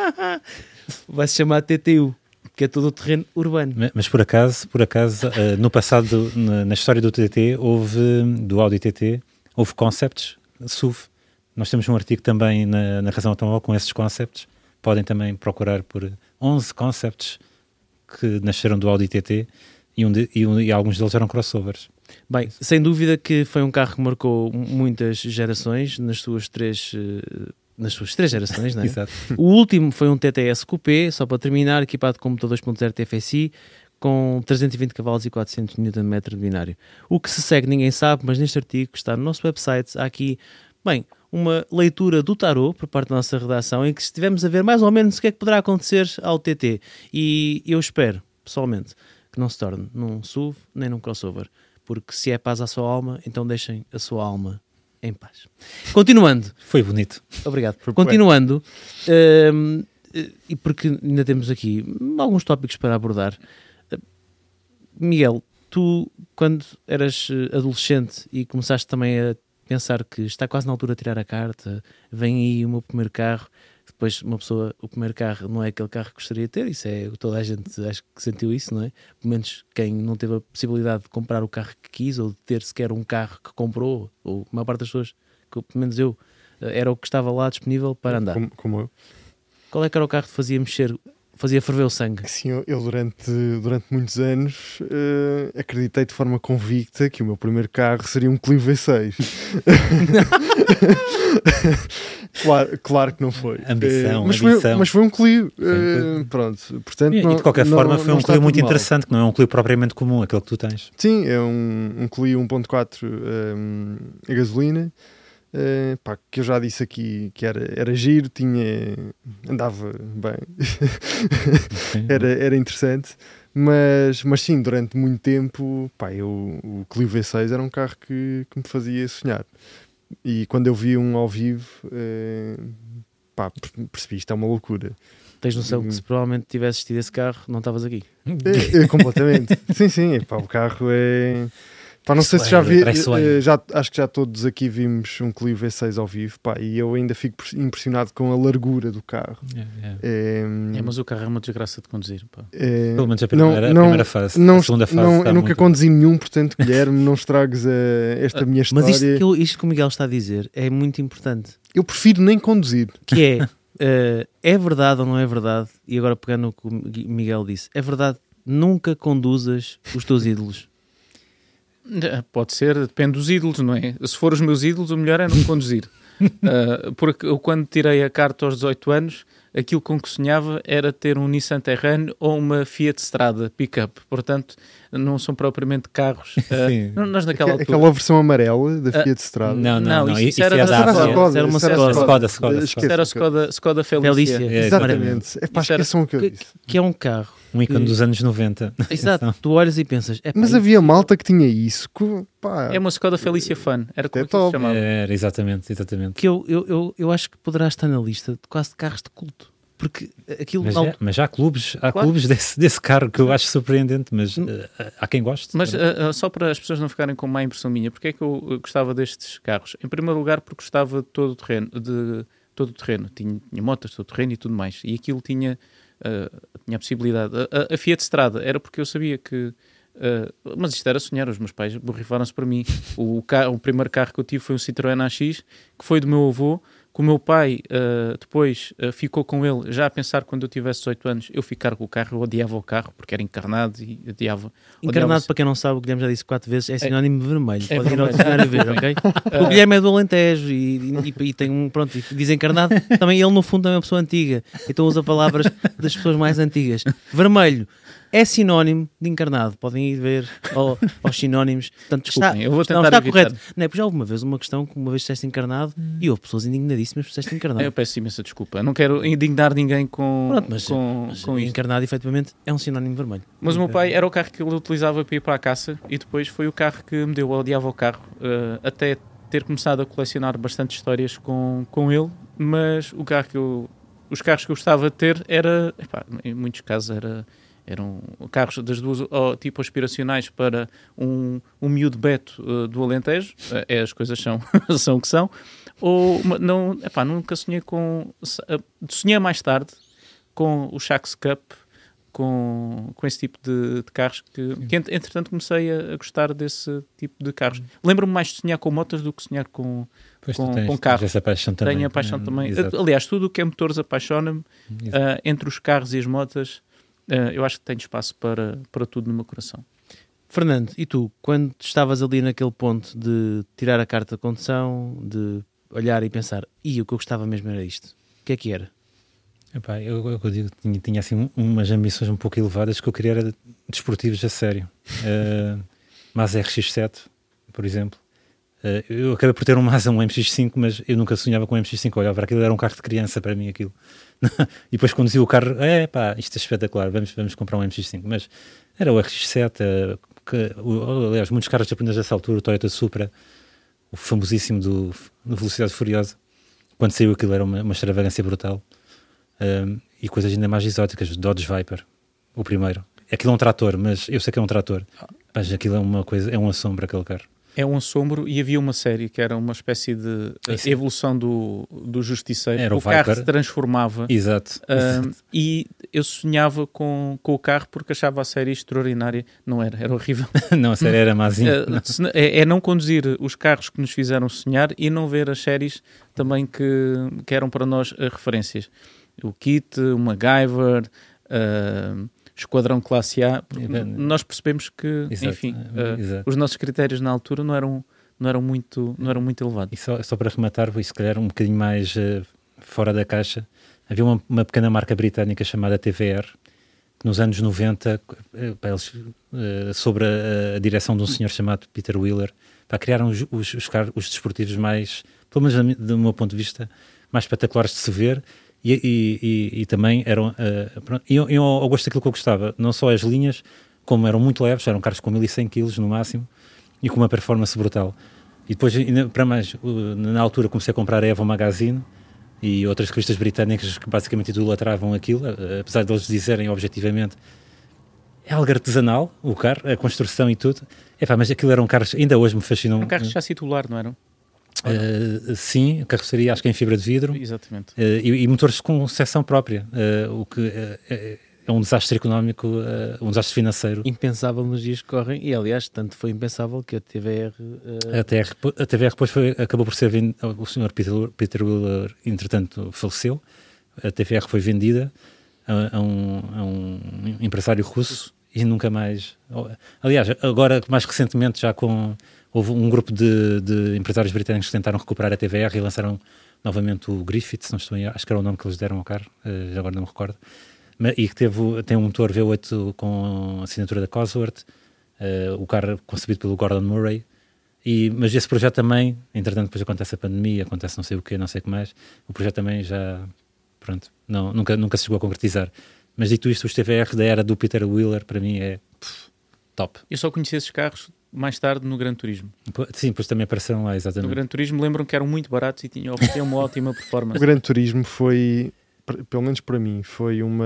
vai se chamar TTU, que é todo o terreno urbano. Ma- Mas por acaso, por acaso, eh, no passado, na, na história do TT, houve, do Audi TT, houve concepts SUV. Nós temos um artigo também na, na Razão Automóvel com esses concepts. Podem também procurar por 11 concepts que nasceram do Audi TT e, um de- e um- e alguns deles eram crossovers. Bem, sem dúvida que foi um carro que marcou muitas gerações nas suas três, eh, nas suas três gerações, não é? Exato. O último foi um TTS Coupé, só para terminar, equipado com motor 2.0 TFSI, com 320 cavalos e 400 Nm de binário. O que se segue ninguém sabe, mas neste artigo que está no nosso website há aqui, bem, uma leitura do tarot por parte da nossa redação em que estivemos a ver mais ou menos o que é que poderá acontecer ao TT. E eu espero, pessoalmente, que não se torne num SUV nem num crossover. Porque se é paz à sua alma, então deixem a sua alma em paz. Continuando, Foi bonito. Obrigado. Foi Continuando, hum, e porque ainda temos aqui alguns tópicos para abordar. Uh, Miguel, tu, quando eras eh, adolescente e começaste também a pensar que está quase na altura de tirar a carta, vem aí o meu primeiro carro, depois uma pessoa, o primeiro carro não é aquele carro que gostaria de ter, isso é, toda a gente acho que sentiu isso, não é? Pelo menos quem não teve a possibilidade de comprar o carro que quis ou de ter sequer um carro que comprou, ou a maior parte das pessoas, que, pelo menos eu, eh, era o que estava lá disponível para andar. Como, como eu. Qual é que era o carro que fazia mexer, fazia ferver o sangue? Assim, eu, eu durante, durante muitos anos eh, acreditei de forma convicta que o meu primeiro carro seria um Clio V6. claro, claro que não foi. Ambição, Eh, mas, foi ambição. mas foi um Clio. Sim, eh, pronto, portanto, E, e não- de qualquer não- forma, foi um Clio muito mal. interessante, que não é um Clio propriamente comum, aquele que tu tens. Sim, é um, um Clio 1.4 um, a gasolina. eh, pá, que eu já disse aqui que era, era giro, tinha, andava bem, era, era interessante, mas, mas sim, durante muito tempo, pá, eu, o Clio V6 era um carro que, que me fazia sonhar. E quando eu vi um ao vivo, eh, pá, per- percebi isto é uma loucura. Tens noção que se provavelmente tivesses tido esse carro, não estavas aqui. É, é, completamente. sim, sim, epá, o carro é. Pá, não sei se já vi, eh, já, acho que já todos aqui vimos um Clio V6 ao vivo, pá, e eu ainda fico impressionado com a largura do carro. É, é. É, É, mas o carro é uma desgraça de conduzir. pá. é- Pelo menos a não- primeira, a não- primeira fase. não, a segunda fase não, eu nunca muito- conduzi nenhum, portanto, Guilherme, não estragues eh, esta minha história. Mas isto que, eu- isto que o Miguel está a dizer é muito importante. Eu prefiro nem conduzir. Que é, eh, é verdade ou não é verdade? E agora pegando o que o Miguel disse, é verdade, nunca conduzas os teus ídolos. Eh, Pode ser, depende dos ídolos, não é? Se for os meus ídolos, o melhor é não conduzir. Ah, porque eu, quando tirei a carta aos 18 anos, aquilo com que sonhava era ter um Nissan Terrano ou uma Fiat Strada pick-up. Portanto, não são propriamente carros. Ah, Sim. não- nós naquela Aquela, altura. aquela versão amarela da Fiat Strada. Não, não, Não, não. isso Isso, era é da da Skoda. Era uma isso Skoda. Skoda, Skoda, Skoda. Era a Skoda. Felicia. Felícia. É, Exatamente. É pá, Isso esqueçam o que eu disse. que é um carro. Um ícone dos anos 90. Exato, tu olhas e pensas, é Mas havia malta que tinha isso. pá, É uma Skoda Felicia Fun. Era como É se chamava. Era, exatamente, exatamente. que eu, eu, eu, eu acho que poderá estar na lista de quase de carros de culto. Porque aquilo Mas, na é- mas há clubes, há Claro. clubes desse, desse carro que eu acho surpreendente, mas eh, há quem goste. Mas ah, só para as pessoas não ficarem com má impressão minha, porque é que eu uh, gostava destes carros? Em primeiro lugar, porque gostava de todo o terreno, de todo o terreno. Tinha, tinha motas, todo o terreno e tudo mais. E aquilo tinha, tinha a possibilidade. A, a- Fiat Strada era porque eu sabia que. ah, mas isto era sonhar, os meus pais borrifaram-se para mim. O, ca- o primeiro carro que eu tive foi um Citroën AX, que foi do meu avô, que o meu pai uh, depois uh, ficou com ele, já a pensar quando eu tivesse 18 anos, eu ficar com o carro, eu odiava o carro, porque era encarnado e odiava. Encarnado, para quem não sabe, o Guilherme já disse quatro vezes, é sinónimo de vermelho. É Podem ir ao dicionário ver, ok? o Guilherme é do Alentejo e, e- e tem um, pronto, e diz encarnado, também ele no fundo também é uma pessoa antiga, então usa palavras das pessoas mais antigas. Vermelho é sinónimo de encarnado, podem ir ver ao- aos sinónimos. Portanto, Desculpem, eu vou não, tentar está evitar. correto. Não é, porque já houve uma vez uma questão que uma vez disseste encarnado e houve pessoas indignadíssimas por disseste encarnado. Eu peço imensa desculpa. Não quero indignar ninguém com, Pronto, mas, com, mas com encarnado efetivamente é um sinónimo vermelho. Mas o meu pai era o carro que ele utilizava para ir para a caça e depois foi o carro que me deu. Eu odiava o carro eh, até ter começado a colecionar bastante histórias com, com ele. Mas o carro que eu, os carros que eu gostava de ter era, epá, em muitos casos era eram carros das duas tipo aspiracionais para um, um miúdo beto eh, do Alentejo, Eh, é, as coisas são, são o que são, ou não, epá, nunca sonhei com. eh, Sonhei mais tarde com o Shax Cup, com, com esse tipo de, de carros, que, que ent- entretanto comecei a, a gostar desse tipo de carros. Lembro-me mais de sonhar com motas do que sonhar com. Pois Com- tens, com tens carro. essa paixão também. Tenho a paixão Hum, também. exato. Aliás, tudo o que é motores apaixona-me. Ah, entre os carros e as motas, eu acho que tenho espaço para, para tudo no meu coração. Fernando, e tu, quando estavas ali naquele ponto de tirar a carta de condução, de olhar e pensar, e o que eu gostava mesmo era isto, o que é que era? Epá, eu, eu, eu digo, tinha, tinha assim um- umas ambições um pouco elevadas que eu queria era desportivos a sério. Uh, mas RX7, por exemplo. Uh, eu acabei por ter um Mazda, um MX5, mas eu nunca sonhava com um MX5. Olhava para aquilo, era um carro de criança para mim aquilo. e depois conduzi o carro, é pá, isto é espetacular, vamos, vamos comprar um MX5. Mas era o RX7, uh, que, o- aliás, muitos carros japoneses dessa altura, o Toyota Supra, o famosíssimo do, do Velocidade Furiosa. Quando saiu aquilo era uma, uma extravagância brutal. Um, e coisas ainda mais exóticas, Dodge Viper, o primeiro. Aquilo é um trator, mas eu sei que é um trator. Mas aquilo é uma coisa, é um assombro aquele carro. É um assombro e havia uma série que era uma espécie de ah, Isso. evolução do, do Justiceiro. Era o o carro se transformava. Exato. ah, e eu sonhava com, com o carro porque achava a série extraordinária. Não era, era horrível. não, a série era mazinha. Eh, é, é não conduzir os carros que nos fizeram sonhar e não ver as séries também que, que eram para nós eh, referências. O Kit, o MacGyver, eh, Esquadrão Classe A. n- nós percebemos que, Exato, enfim, eh, eh, exato. os nossos critérios na altura não eram, não eram, muito, não eram muito elevados. E só, só para rematar, e se calhar um bocadinho mais eh, fora da caixa, havia uma, uma pequena marca britânica chamada TVR, que nos anos 90, eh, pá, eles, eh, sobre a, a direção de um senhor chamado Peter Wheeler, pá, criaram os, os, os, os desportivos mais, pelo menos do meu ponto de vista, mais espetaculares de se ver. E, e, e, e também eram. eh, pronto, iam, iam ao gosto daquilo que eu gostava, não só as linhas, como eram muito leves, eram carros com 1100 kg no máximo e com uma performance brutal. E depois, para mais, uh, na altura comecei a comprar a Evo Magazine e outras revistas britânicas que basicamente idolatravam aquilo, uh, apesar de eles dizerem objetivamente é algo artesanal, o carro, a construção e tudo. Epá, mas aquilo eram carros, ainda hoje me fascinam. Um carro de chassi não eram? Uh, sim, carroceria acho que é em fibra de vidro. Exatamente. Uh, e, e motores com seção própria, uh, o que é, um desastre económico, um desastre financeiro. Impensável nos dias que correm, e aliás, tanto foi impensável que a TVR eh, A po- a TVR depois foi, acabou por ser vendida, o senhor Peter, Peter Wheeler, entretanto, faleceu. A TVR foi vendida a, a um, a um empresário russo e nunca mais. Aliás, agora, mais recentemente, já com. Houve um grupo de, de empresários britânicos que tentaram recuperar a TVR e lançaram novamente o Griffith, se não estou acho que era o nome que eles deram ao carro, já agora não me recordo. E que teve, tem um motor V8 com assinatura da Cosworth, eh, o carro concebido pelo Gordon Murray. E, mas esse projeto também, entretanto, depois acontece a pandemia, acontece não sei o quê, não sei o que mais. O projeto também já, pronto, não, nunca, nunca se chegou a concretizar. Mas dito isto, os TVR da era do Peter Wheeler, para mim é top. Eu só conheci esses carros mais tarde no Gran Turismo. Sim, pois também apareceram lá, No exatamente. Gran Turismo lembram que eram muito baratos e tinham uma ótima O performance. Gran Turismo foi, pelo menos para mim, foi uma,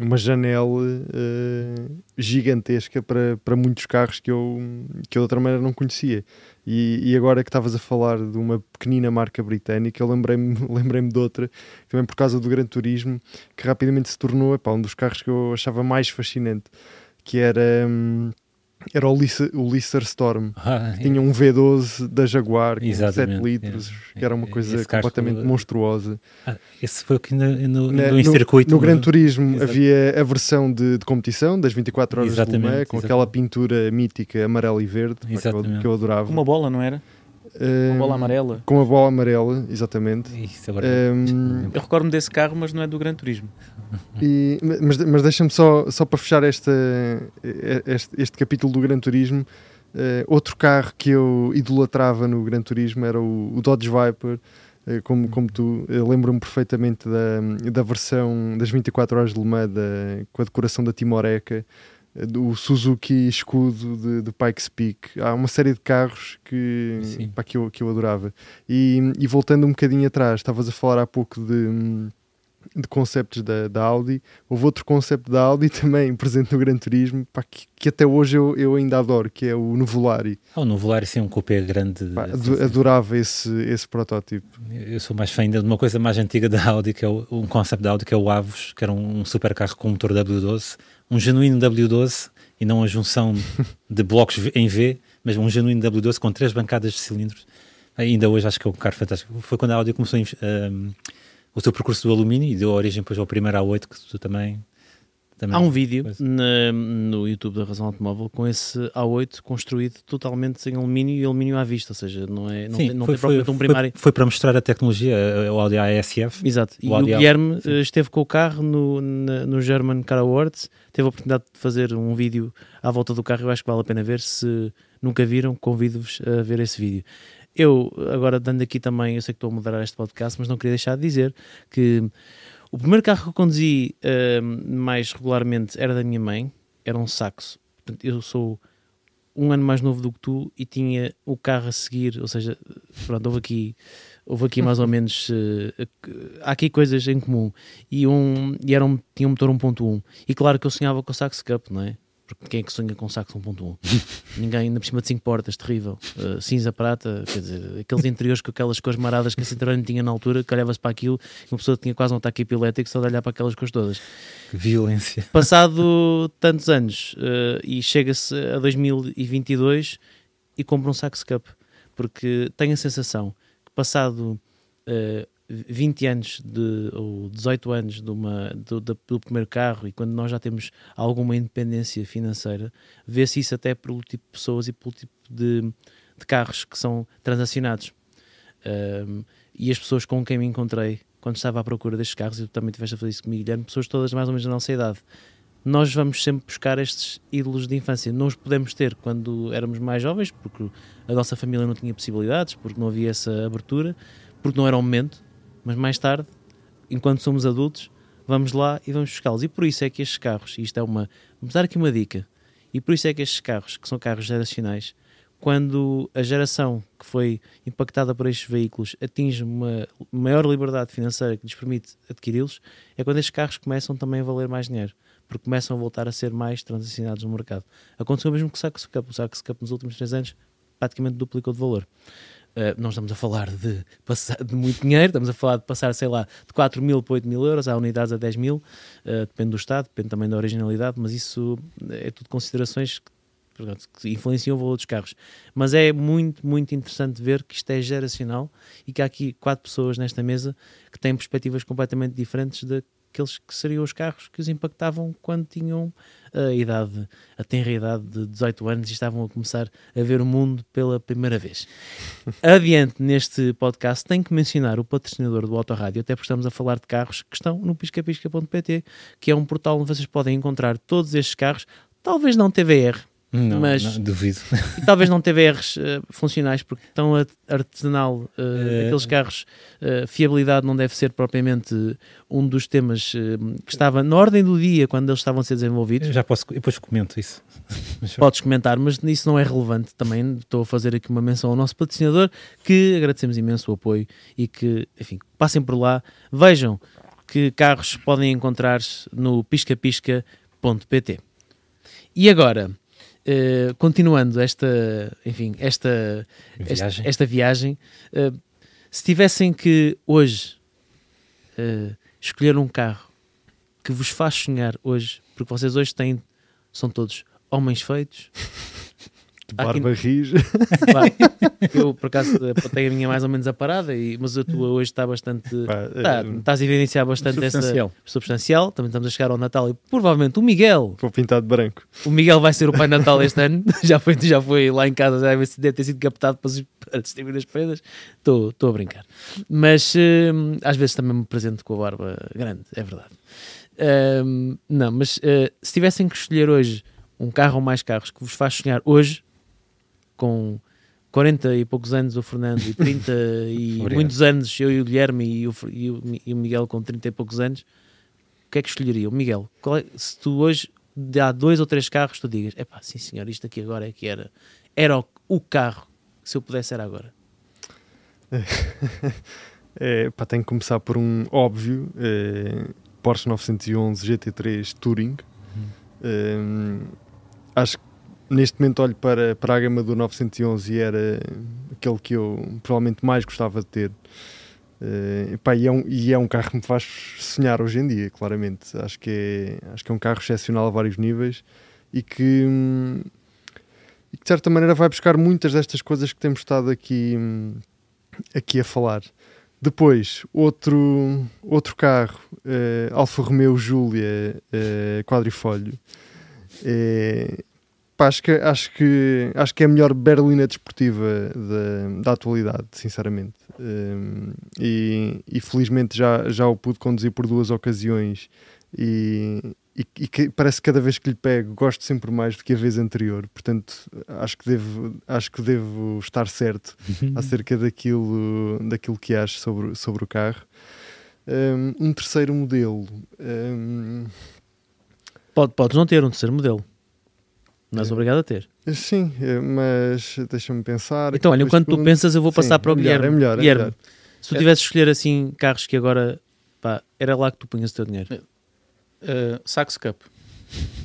uma janela eh, gigantesca para, para muitos carros que eu, que eu de outra maneira não conhecia. E, e agora que estavas a falar de uma pequenina marca britânica, eu lembrei-me lembrei de outra, também por causa do Gran Turismo, que rapidamente se tornou epá, um dos carros que eu achava mais fascinante, que era hum, era o, Lisa, o Lister Storm. Ah, Tinha um V12 da Jaguar com Exatamente, 7 litros, é. que era uma coisa Esse carro completamente monstruosa. ah, esse foi o que no, no, Na- no, circuito. no Gran Turismo Exato. havia a versão de, de competição das 24 horas de Le Mans, Exatamente, com exatamente. aquela pintura mítica amarela e verde que eu, Exatamente. que eu adorava. Uma bola, não era? Eh, Uma bola amarela. Com a bola amarela, exatamente. Isso agora. Ehm, Eu recordo-me desse carro, mas não é do Gran Turismo. E- mas mas deixa-me só, só para fechar esta, este, este capítulo do Gran Turismo. eh, outro carro que eu idolatrava no Gran Turismo era o, o Dodge Viper. eh, como, como tu, eu lembro-me perfeitamente da, da versão das 24 horas de Le Mans da- com a decoração da Timoreca, eh, do Suzuki escudo de, de Pikes Peak. Há uma série de carros que, pá, que, eu, que eu adorava. E, e voltando um bocadinho atrás, estavas a falar há pouco de, de conceptos da, da Audi. Houve outro conceito da Audi também presente no Gran Turismo, pá, que, que até hoje eu, eu ainda adoro, que é o Nuvolari. Ah, o Novolari sim, um cupê grande. Pá, adorava esse, esse protótipo. Eu sou mais fã ainda de uma coisa mais antiga da Audi, que é o, um concept da Audi, que é o Avos, que era um, um super carro com motor W12, um genuíno W12 e não a junção de blocos em V, mas um genuíno W12 com três bancadas de cilindros. Ainda hoje acho que é um carro fantástico. Foi quando a Audi começou a um, o seu percurso do alumínio e deu origem depois ao primeiro A8 que tu também. Também Há um vídeo na- no YouTube da Razão Automóvel com esse A8 construído totalmente em alumínio e alumínio à vista, ou seja, não, é, não Sim, tem, não foi, tem propriamente foi- um primário. foi- foi para mostrar a tecnologia, eh, o Audi ASF. Exato. E O o Audi A- Guilherme sim. eh, esteve com o carro no, na- no German Car Awards, teve a oportunidade de fazer um vídeo à volta do carro. Eu acho que vale a pena ver. Se nunca viram, convido-vos a ver esse vídeo. Eu, agora dando aqui também, eu sei que estou a moderar este podcast, mas não queria deixar de dizer que o primeiro carro que eu conduzi eh, mais regularmente era da minha mãe, era um saxo. Portanto, eu sou um ano mais novo do que tu e tinha o carro a seguir, ou seja, pronto, houve aqui, houve aqui mais ou menos, eh, há aqui coisas em comum. E, um, e era um, tinha um motor 1.1. E claro que eu sonhava com o Saxo Cup, não é? Porque quem é que sonha com Saxo 1.1? Ninguém, ainda por cima de 5 portas, terrível. Eh, cinza, prata, quer dizer, aqueles interiores com aquelas cores maradas que a Citroën tinha na altura, que olhava-se para aquilo e uma pessoa tinha quase um ataque epilético só de olhar para aquelas cores todas. Que violência. Passado tantos anos eh, e chega-se a 2022 e compra um Saxo Cup, porque tenho a sensação que passado eh, 20 anos de, ou 18 anos de uma, do, do primeiro carro e quando nós já temos alguma independência financeira, vê-se isso até pelo tipo de pessoas e pelo tipo de, de carros que são transacionados. Um, e as pessoas com quem me encontrei quando estava à procura destes carros, e tu também tiveste a fazer isso comigo, Guilherme, pessoas todas mais ou menos da nossa idade. Nós vamos sempre buscar estes ídolos de infância. Não os podemos ter quando éramos mais jovens, porque a nossa família não tinha possibilidades, porque não havia essa abertura, porque não era o momento. Mas mais tarde, enquanto somos adultos, vamos lá e vamos buscá-los. E por isso é que estes carros, e isto é uma. Vamos dar aqui uma dica. E por isso é que estes carros, que são carros geracionais, quando a geração que foi impactada por estes veículos atinge uma maior liberdade financeira que lhes permite adquiri-los, é quando estes carros começam também a valer mais dinheiro, porque começam a voltar a ser mais transacionados no mercado. Aconteceu mesmo com o Saxo Cup. O Saxo Cup nos últimos três anos praticamente duplicou de valor. Uh, não estamos a falar de, de muito dinheiro, estamos a falar de passar, sei lá, de 4 mil para 8 mil euros, há unidades a 10 mil, uh, depende do Estado, depende também da originalidade, mas isso é tudo considerações que, portanto, que influenciam o valor dos carros. Mas é muito, muito interessante ver que isto é geracional e que há aqui quatro pessoas nesta mesa que têm perspectivas completamente diferentes daqueles que seriam os carros que os impactavam quando tinham a idade, a tenra idade de 18 anos e estavam a começar a ver o mundo pela primeira vez. Adiante neste podcast, tenho que mencionar o patrocinador do Autorádio, até porque estamos a falar de carros que estão no piscapisca.pt, que é um portal onde vocês podem encontrar todos estes carros, talvez não TVR, Não, Mas- não, duvido. e talvez não TVRs eh, funcionais, porque tão artesanal Eh, aqueles carros, eh, fiabilidade não deve ser propriamente um dos temas que estava na ordem do dia quando eles estavam a ser desenvolvidos. Eu já posso, eu depois comento isso. Podes comentar, mas isso não é relevante também. Estou a fazer aqui uma menção ao nosso patrocinador, que agradecemos imenso o apoio e que, enfim, passem por lá, vejam que carros podem encontrar no piscapisca.pt. E agora, eh, continuando esta, enfim, esta, esta Viagem. esta viagem, eh, se tivessem que hoje eh, escolher um carro que vos faz sonhar hoje, porque vocês hoje têm, são todos homens feitos. Aqui- barba rija. Pá, eu, por acaso, tenho a minha mais ou menos aparada, e, mas a tua hoje está bastante. Tá, eh, estás a evidenciar bastante essa Substancial. substancial. Também estamos a chegar ao Natal e provavelmente o Miguel, Vou pintar de branco. o Miguel vai ser o Pai Natal este ano. Já foi, já foi lá em casa, já deve, ter sido captado para, distribuir as prendas. Estou a brincar. Mas hum, às vezes também me presento com a barba grande, é verdade. Hum, não, mas eh, se tivessem que escolher hoje um carro ou mais carros que vos faz sonhar hoje, com 40 e poucos anos o Fernando e 30 e Obrigado. muitos anos eu e o Guilherme e o, e o, e o Miguel com 30 e poucos anos, o que é que escolheria? O Miguel, é- se tu hoje há dois ou três carros, tu digas, epá, sim senhor, isto aqui agora é que era, era o, o carro, se eu pudesse era agora. É, pá, tem que começar por um óbvio é, Porsche 911 GT3 Touring. É, acho que neste momento olho para, para a gama do 911 e era aquele que eu provavelmente mais gostava de ter. Pá, e, é um, e é um carro que me faz sonhar hoje em dia, claramente. Acho que é, acho que é um carro excepcional a vários níveis e que, hum, e que de certa maneira vai buscar muitas destas coisas que temos estado aqui, hum, aqui a falar. Depois, outro, outro carro, eh, Alfa Romeo Giulia quadrifólio. Eh, pá, acho, que, acho, que, acho que é a melhor berlina desportiva da, da atualidade, sinceramente. Eh, e, e felizmente já, já o pude conduzir por duas ocasiões e, e, e que parece que cada vez que lhe pego gosto sempre mais do que a vez anterior. Portanto, acho que devo, acho que devo estar certo acerca daquilo, daquilo que acho sobre, sobre o carro. Um, um terceiro modelo. um, Pode, podes não ter um terceiro modelo, não és É. obrigado a ter. sim, eh, mas deixa-me pensar. Então, olha, enquanto tu pergunto- pensas, eu vou Sim, passar para o é melhor, Guilherme. É melhor, é Guilherme, melhor. se tu tivesses de escolher assim carros que agora, pá, era lá que tu punhas o teu dinheiro, Uh, Sax Cup,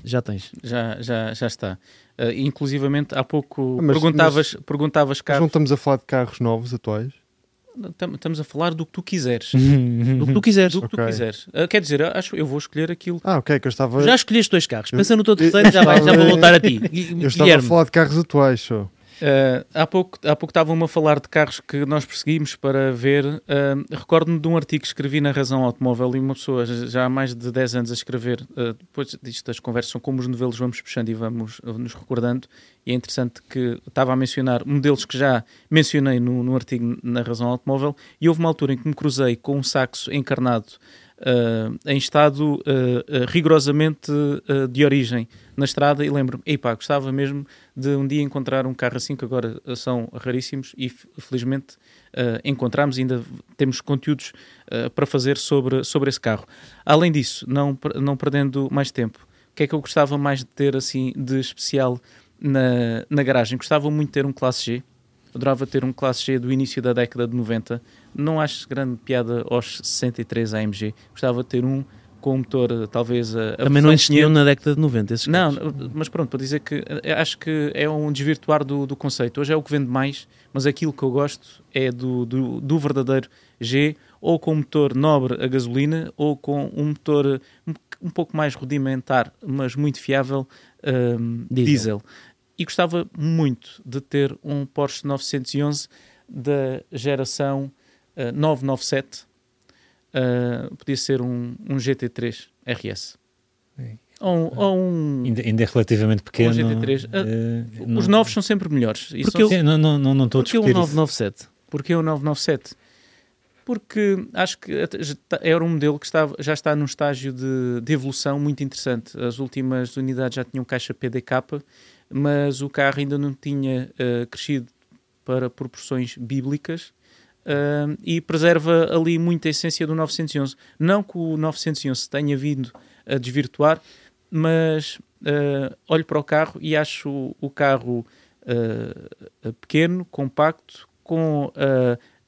já tens. já, já, já está. Uh, inclusivamente, há pouco Ah, mas- perguntavas, perguntavas Mas carros. não estamos a falar de carros novos, atuais? Tam- Estamos a falar do que tu quiseres. Do que tu quiseres. Do que tu Ok. quiseres. Uh, quer dizer, eu acho, eu vou escolher aquilo. Ah, ok, que eu estava, Já escolheste dois carros. Pensa no teu eu- terceiro, já, vai, já vou voltar a ti. Eu estava a falar de carros atuais só. Uh, há pouco há pouco a falar de carros que nós perseguimos para ver. Uh, Recordo-me de um artigo que escrevi na Razão Automóvel e uma pessoa já há mais de 10 anos a escrever. uh, depois disto, as conversas são como os novelos, vamos puxando e vamos nos recordando. E é interessante que estava a mencionar modelos que já mencionei no, no artigo na Razão Automóvel. E houve uma altura em que me cruzei com um saxo encarnado. Uh, em estado uh, uh, rigorosamente de origem na estrada e lembro-me, gostava mesmo de um dia encontrar um carro assim, que agora são raríssimos e felizmente uh, encontramos ainda temos conteúdos uh, para fazer sobre, sobre esse carro. Além disso, não, não perdendo mais tempo, o que é que eu gostava mais de ter assim de especial na, na garagem? Gostava muito de ter um Classe G, adorava ter um Classe G do início da década de 90. Não acho grande piada aos 63 AMG. Gostava de ter um com um motor, talvez a, também não existiam 500. na década de 90 esses Não, carros. mas pronto, para dizer que eh, acho que é um desvirtuar do, do conceito. Hoje é o que vende mais, mas aquilo que eu gosto é do, do, do verdadeiro G, ou com um motor nobre a gasolina, ou com um motor eh, um, um pouco mais rudimentar, mas muito fiável, ehm, Diesel. diesel. E gostava muito de ter um Porsche 911 da geração eh, 997. Eh, podia ser um, um GT3 RS. Sim. Ou, um- ou um. Ainda, ainda é relativamente pequeno. GT3. eh, não- Os novos são sempre melhores. E Porque eu- Sim, não, não, não, não estou a Porque o discutir isso. 997? Porque é o 997? Porque acho que era um modelo que estava, já está num estágio de, de evolução muito interessante. As últimas unidades já tinham caixa PDK, mas o carro ainda não tinha eh, crescido para proporções bíblicas ah, e preserva ali muita essência do 911. Não que o 911 se tenha vindo a desvirtuar, mas ah, olho para o carro e acho o- carro pequeno, compacto, com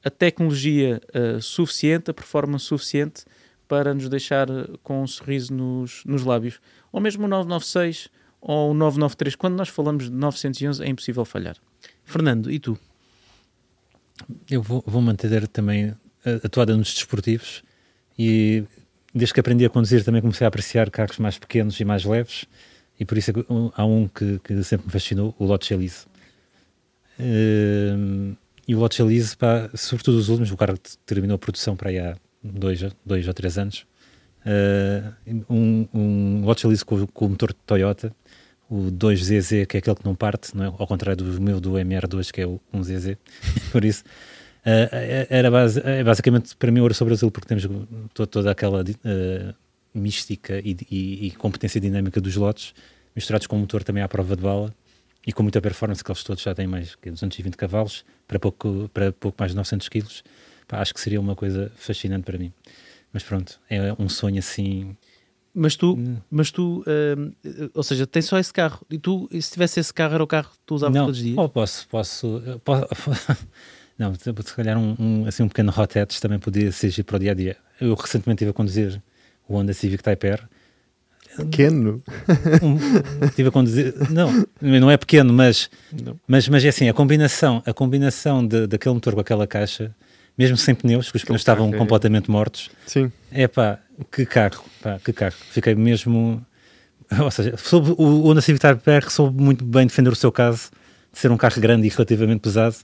a tecnologia suficiente, a performance suficiente para nos deixar com um sorriso nos, nos lábios. Ou mesmo o 996 ou o 993. Quando nós falamos de 911 é impossível falhar. Fernando, e tu? Eu vou, vou manter também a, a toada nos desportivos e desde que aprendi a conduzir também comecei a apreciar carros mais pequenos e mais leves E por isso é que, um, há um que, que sempre me fascinou, o Lotus Elise. Uh, e o Lotus Elise, pá, sobretudo os últimos, o carro terminou a produção para aí há dois, dois ou três anos. Uh, um, um Lotus Elise com, com o motor Toyota, o 2ZZ, que é aquele que não parte, não é? ao contrário do meu do MR2, que é o 1ZZ. por isso, uh, era base, é basicamente para mim ouro sobre azul, porque temos toda, toda aquela uh, mística e, e, e, competência dinâmica dos lotes, misturados com um motor também à prova de bala e com muita performance, que eles todos já têm mais de 220 cavalos para pouco, para pouco mais de 900 quilos. Acho que seria uma coisa fascinante para mim. Mas pronto, é um sonho assim. Mas tu, hum. mas tu uh, ou seja, tens só esse carro e tu, e se tivesse esse carro, era o carro que tu usavas não, todos os dias? Ou posso, posso, posso não, se calhar um, um, assim, um pequeno hot hatch também podia ser para o dia a dia. Eu recentemente estive a conduzir o Honda Civic Type R. Pequeno? Um, estive a conduzir. Não, não é pequeno, mas, mas, mas é assim: a combinação, a combinação de, daquele motor com aquela caixa, mesmo sem pneus, que os pneus estavam é... completamente mortos. Sim. É pá, que carro, pá, que carro. Fiquei mesmo. Ou seja, soube, o Honda Civic Type R soube muito bem defender o seu caso de ser um carro grande e relativamente pesado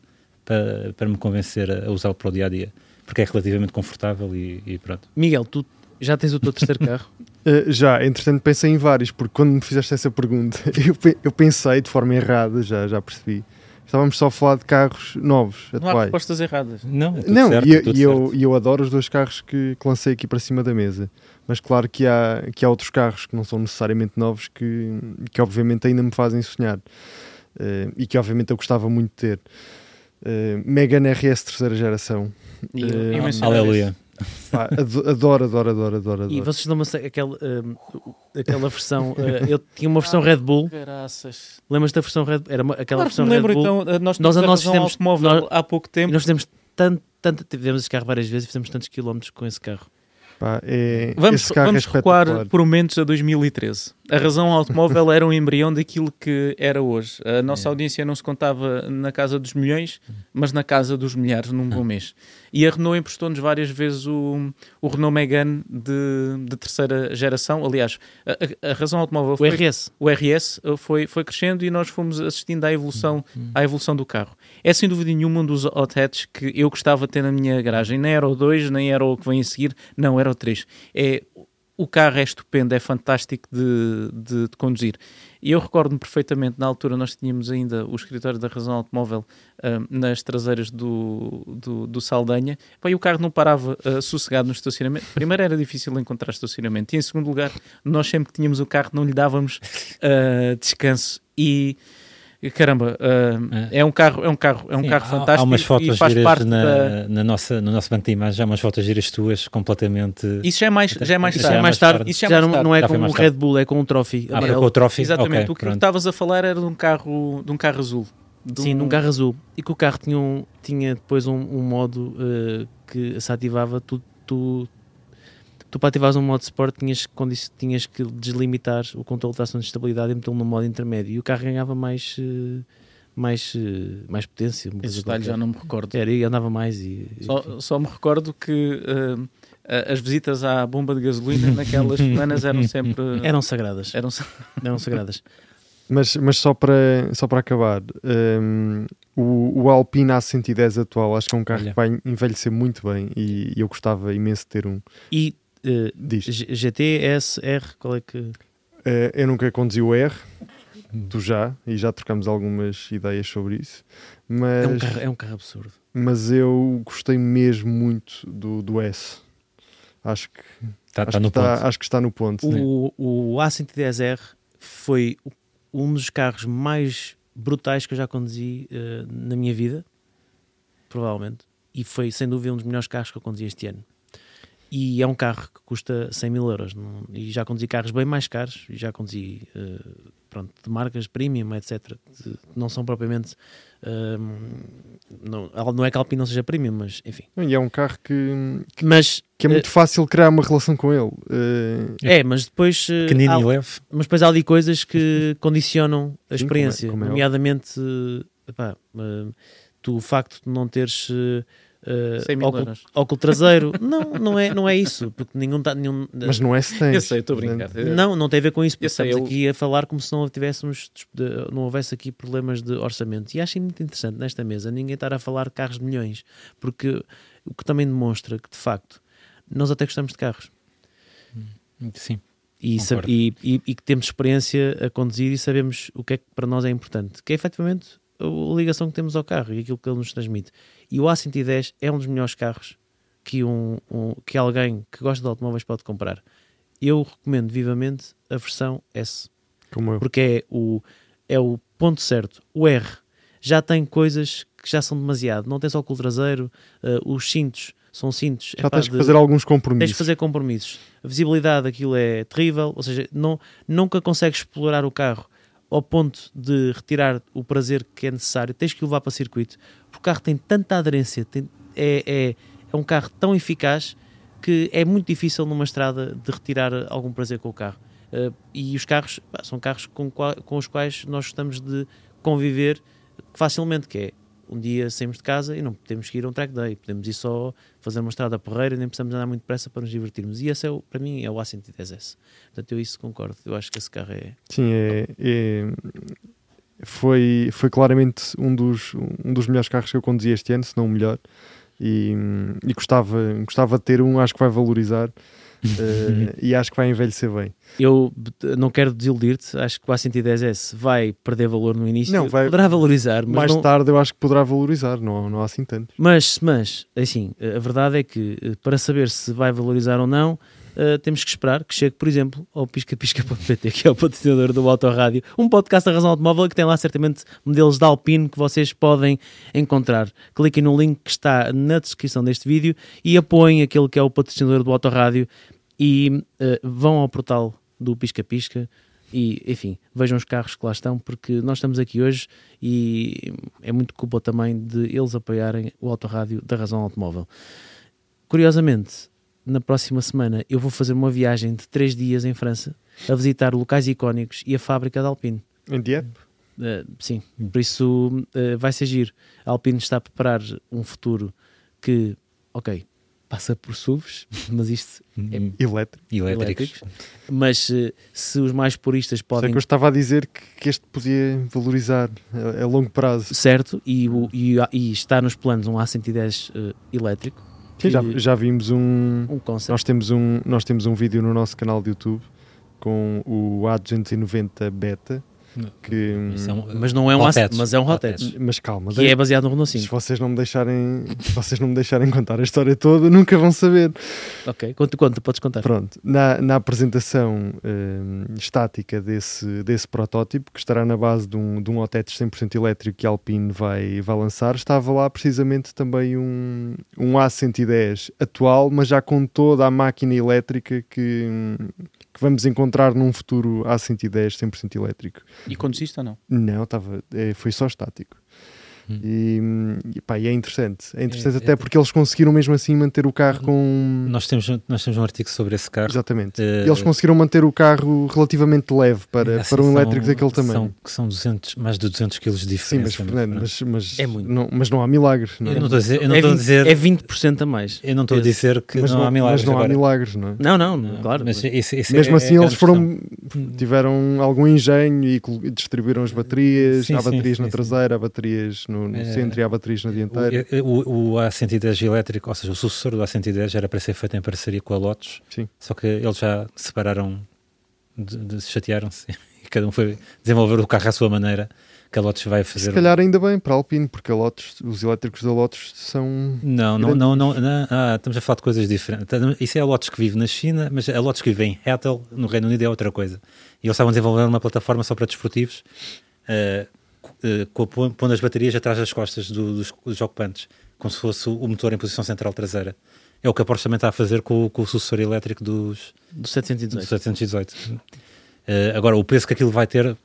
para, para me convencer a, a usá-lo para o dia a dia, porque é relativamente confortável e, e pronto. Miguel, tu já tens o teu terceiro carro? Uh, já, entretanto pensei em vários, porque quando me fizeste essa pergunta, eu, eu pensei de forma errada, já, já percebi. Estávamos só a falar de carros novos, Não atuais. há respostas erradas. Não, é Não, certo, e, é e eu, e eu adoro os dois carros que, que, lancei aqui para cima da mesa. Mas claro que há, que há outros carros que não são necessariamente novos que, que obviamente ainda me fazem sonhar. Uh, e que obviamente eu gostava muito de ter. Uh, Megan RS terceira geração. E, uh, aleluia. Pá, adoro, adoro, adoro, adoro, adoro. E vocês dão-me aquela, um, aquela versão. Uh, eu tinha uma versão Red Bull. Graças. Lembras da versão Red Bull? Era uma, aquela claro, versão lembro, Red Bull. Então, nós, nós a nós fizemos automóvel nós, há pouco tempo. Nós fizemos tanto, tanto, tivemos esse carro várias vezes e fizemos tantos quilómetros com esse carro. Pá, é, vamos vamos é recuar por momentos a 2013. A razão automóvel era um embrião daquilo que era hoje. A nossa é. audiência não se contava na casa dos milhões, mas na casa dos milhares num bom mês. E a Renault emprestou-nos várias vezes o, o Renault Megane de, de terceira geração. Aliás, a, a razão automóvel foi, o RS. O RS foi, foi crescendo e nós fomos assistindo à evolução, à evolução do carro. É sem dúvida nenhuma um dos hot hats que eu gostava de ter na minha garagem. Nem era o 2, nem era o que vem a seguir, não, era o 3. É o carro é estupendo, é fantástico de, de, de conduzir. E eu recordo-me perfeitamente, na altura nós tínhamos ainda o escritório da Razão Automóvel uh, nas traseiras do, do, do Saldanha, e o carro não parava uh, sossegado no estacionamento. Primeiro era difícil encontrar estacionamento, e em segundo lugar, nós sempre que tínhamos o carro não lhe dávamos uh, descanso. E caramba, uh, é. é. um carro, é um carro, é um Sim, carro fantástico. Há umas fotos e faz parte na, da... na nossa, no nosso banco de imagens, há umas fotos giras tuas completamente. Isso já é mais, já é mais tarde. Já é mais tarde. Isso já, já não, não, é com um Red Bull, é com um trophy. Ah, com o trophy. Exatamente. Okay, o que estavas a falar era de um carro, de um carro azul. De Sim, um... de um carro azul. E que o carro tinha, um, tinha depois um, um modo uh, que se ativava, tu, tu tu para ativares um modo Sport tinhas, tinhas que deslimitar o controle de tração de estabilidade e metê-lo no modo intermédio e o carro ganhava mais uh, mais, uh, mais potência. Esse detalhe já não me recordo. Era, e andava mais. E, só, só me recordo que uh, as visitas à bomba de gasolina naquelas semanas eram sempre. Eram sagradas. Eram, eram sagradas. Mas, mas só, para, só para acabar, um, o, o Alpine A110 atual acho que é um carro Olha. que vai envelhecer muito bem e, e eu gostava imenso de ter um. E uh, GT, S, R, qual é que. Uh, eu nunca conduzi o R, tu já, e já trocamos algumas ideias sobre isso. Mas, é, um carro, é um carro absurdo. Mas eu gostei mesmo muito do, do S. Acho que, tá, acho, tá que está, acho que está no ponto. O, o A110R foi um dos carros mais brutais que eu já conduzi uh, na minha vida, provavelmente. E foi sem dúvida um dos melhores carros que eu conduzi este ano e é um carro que custa 100 mil euros. Não, e já conduzi carros bem mais caros, e já conduzi uh, pronto, de marcas premium, etc. De, não são propriamente. Uh, não, não é que a Alpine não seja premium, mas enfim. E é um carro que, que, mas, que é muito uh, fácil criar uma relação com ele. é, mas depois. Pequenino há, e leve. Mas depois há ali coisas que condicionam a Sim, experiência, como é, como é nomeadamente. Epá, tu, o facto de não teres uh, 100 mil óculo, óculo traseiro. não, não é, não é isso, porque nenhum está. Nenhum, Mas não é se tens. Eu sei, estou a brincar. não, não tem a ver com isso, porque Eu sei, estamos eu- aqui a falar como se não tivéssemos, não houvesse aqui problemas de orçamento. E acho muito interessante nesta mesa ninguém estar a falar de carros de milhões, porque o que também demonstra que de facto nós até gostamos de carros Sim. e, e, e- e que temos experiência a conduzir e sabemos o que é que para nós é importante, que é efetivamente a ligação que temos ao carro e aquilo que ele nos transmite. E o A110 é um dos melhores carros que, um, um- que alguém que gosta de automóveis pode comprar. Eu recomendo vivamente a versão S, porque é o, é o ponto certo. O R já tem coisas que já são demasiado. Não tem só o traseiro, eh, os cintos são cintos. Já epá, tens que de- fazer alguns Tens compromissos. de fazer compromissos. A visibilidade daquilo é terrível, ou seja, não, nunca consegues explorar o carro ao ponto de retirar o prazer que é necessário. Tens que o levar para circuito, porque o carro tem tanta aderência, tem- é, é, é um carro tão eficaz que é muito difícil numa estrada de retirar algum prazer com o carro. Eh, e os carros são carros com, com os quais nós gostamos de conviver facilmente, que é um dia saímos de casa e não que ir a um track day, podemos ir só fazer uma estrada porreira nem precisamos andar muito depressa para nos divertirmos. E esse é, o, para mim, é o A110S. Portanto, eu isso concordo. Eu acho que esse carro é. Sim, é, é- foi, foi claramente um dos, um dos melhores carros que eu conduzi este ano, se não o melhor. E, e gostava, gostava de ter um, acho que vai valorizar eh, e acho que vai envelhecer bem. Eu não quero desiludir-te, acho que o A110S vai perder valor no início, Não, vai- poderá valorizar, mas Mais não, tarde eu acho que poderá valorizar, não, não há assim tanto. Mas, mas, assim, a verdade é que eh, para saber se vai valorizar ou não, eh, temos que esperar que chegue, por exemplo, ao piscapisca.pt, que é o patrocinador do Autorádio, um podcast da Razão Automóvel que tem lá certamente modelos da Alpine que vocês podem encontrar. Cliquem no link que está na descrição deste vídeo e apoiem aquele que é o patrocinador do Autorádio e eh, vão ao portal do Pisca Pisca e, enfim, vejam os carros que lá estão, porque nós estamos aqui hoje e é muito culpa também de eles apoiarem o Autorádio da Razão Automóvel. Curiosamente, na próxima semana eu vou fazer uma viagem de três dias em França a visitar locais icónicos e a fábrica da Alpine. Em Dieppe? Uh, sim, por isso uh, vai ser giro. A Alpine está a preparar um futuro que, ok, passa por SUVs, mas isto é Elétrico. Elétricos. elétricos. Mas uh, se os mais puristas Sei podem que eu estava a dizer que, que este podia valorizar a, a longo prazo. certo e, o- e, e está nos planos um A110 uh, elétrico, Sim, já, já vimos um. um concept. Nós temos um, nós temos um vídeo no nosso canal de YouTube com o A290 Beta. Que, é um- Mas não é um Hot A- hatch. mas é um hatch. Mas calma, que é baseado no Renault se 5. vocês não me deixarem, se vocês não me deixarem contar a história toda, nunca vão saber. Ok, conta, conta, podes contar. Pronto, na, na apresentação hum, estática desse, desse protótipo, que estará na base de um, de um Otetes 100% elétrico que a Alpine vai, vai lançar, estava lá precisamente também um, um A110 atual, mas já com toda a máquina elétrica que, que vamos encontrar num futuro A110 100% elétrico. E conduziste ou não? Não, estava, é, foi só estático. E, e, pá, e é interessante. É interessante É- até é- porque eles conseguiram mesmo assim manter o carro com. Nós temos, nós temos um artigo sobre esse carro. Exatamente. Eh, Eles conseguiram manter o carro relativamente leve para, assim, para um são- elétrico daquele tamanho. São, são 200, mais de 200 kg de Sim, diferença. mas, Fernando, mas, mas, É muito. Não, mas não há milagres, não é? Eu não estou a dizer, eu não é, estou a 20, dizer, é 20% a mais. eu não estou a dizer que mas não, há milagres. mas não há agora. milagres, não é? Não, não, claro. Mas isso- isso Mesmo é- assim, é eles foram, questão. tiveram algum engenho e distribuíram as baterias. Sim, há sim, baterias sim, na sim. traseira, há baterias no, no É, centro e há baterias na dianteira. O, o, o A110 elétrico, ou seja, o sucessor do A110 era para ser feito em parceria com a Lotus, Sim. só que eles já separaram, de, de- chatearam-se e cada um foi desenvolver o carro à sua maneira, que a Lotus vai fazer. Se calhar ainda bem para a Alpine, porque a Lotus, os elétricos da Lotus são. Não, não, não, não, não, ah, estamos a falar de coisas diferentes. Isso é a Lotus que vive na China, mas a Lotus que vive em Hattel, no Reino Unido, é outra coisa. E eles estavam a desenvolver uma plataforma só para desportivos, ah, eh, pondo as baterias atrás das costas do- dos, dos ocupantes, como se fosse o motor em posição central traseira. É o que a Porsche também está a fazer com, o- com o sucessor elétrico dos, Do dos 718. 718. Eh, agora, o preço que aquilo vai ter,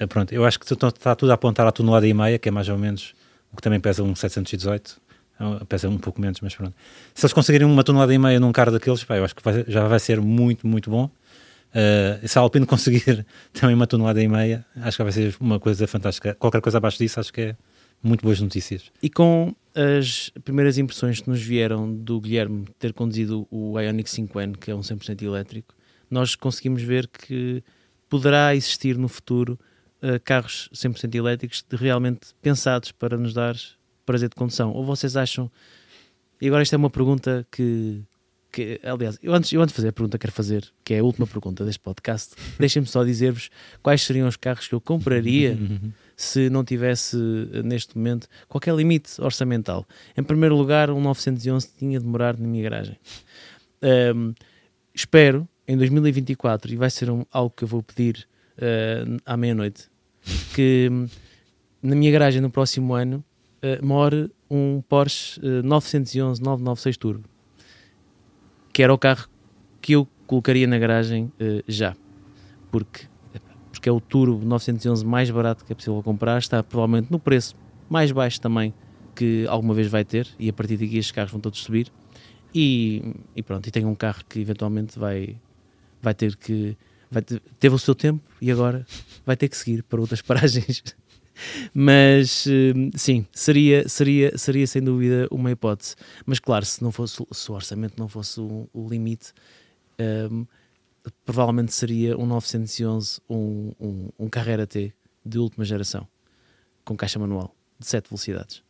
eh, pronto, eu acho que está- tudo a apontar à tonelada e meia, que é mais ou menos o que também pesa um 718. Eh, Pesa um pouco menos, mas pronto. Se eles conseguirem uma tonelada e meia num carro daqueles, pá, eu acho que vai- já vai ser muito, muito bom. Eh, se a Alpine conseguir também uma tonelada e meia, acho que vai ser uma coisa fantástica. Qualquer coisa abaixo disso, acho que é muito boas notícias. E com as primeiras impressões que nos vieram do Guilherme ter conduzido o Ioniq 5N, que é um 100% elétrico, nós conseguimos ver que poderá existir no futuro uh, carros 100% elétricos realmente pensados para nos dar prazer de condução. Ou vocês acham... E agora esta é uma pergunta que... que aliás, eu antes, eu antes de fazer a pergunta que quero fazer, que é a última pergunta deste podcast, deixem-me só dizer-vos quais seriam os carros que eu compraria se não tivesse neste momento qualquer limite orçamental. Em primeiro lugar, um 911 tinha de morar na minha garagem. Um, espero em 2024, e vai ser um, algo que eu vou pedir uh, à meia-noite, que hum, na minha garagem no próximo ano uh, more um Porsche uh, 911 996 Turbo, que era o carro que eu colocaria na garagem uh, já, porque, porque é o Turbo 911 mais barato que é possível comprar, está provavelmente no preço mais baixo também que alguma vez vai ter, e a partir daqui estes carros vão todos subir. E, e pronto, e tenho um carro que eventualmente vai, vai ter que. Vai ter, teve o seu tempo e agora vai ter que seguir para outras paragens. Mas sim, seria, seria, seria sem dúvida uma hipótese. Mas claro, se, não fosse, se o orçamento não fosse o, o limite, um, provavelmente seria um 911, um, um, um Carrera T de última geração, com caixa manual, de 7 velocidades.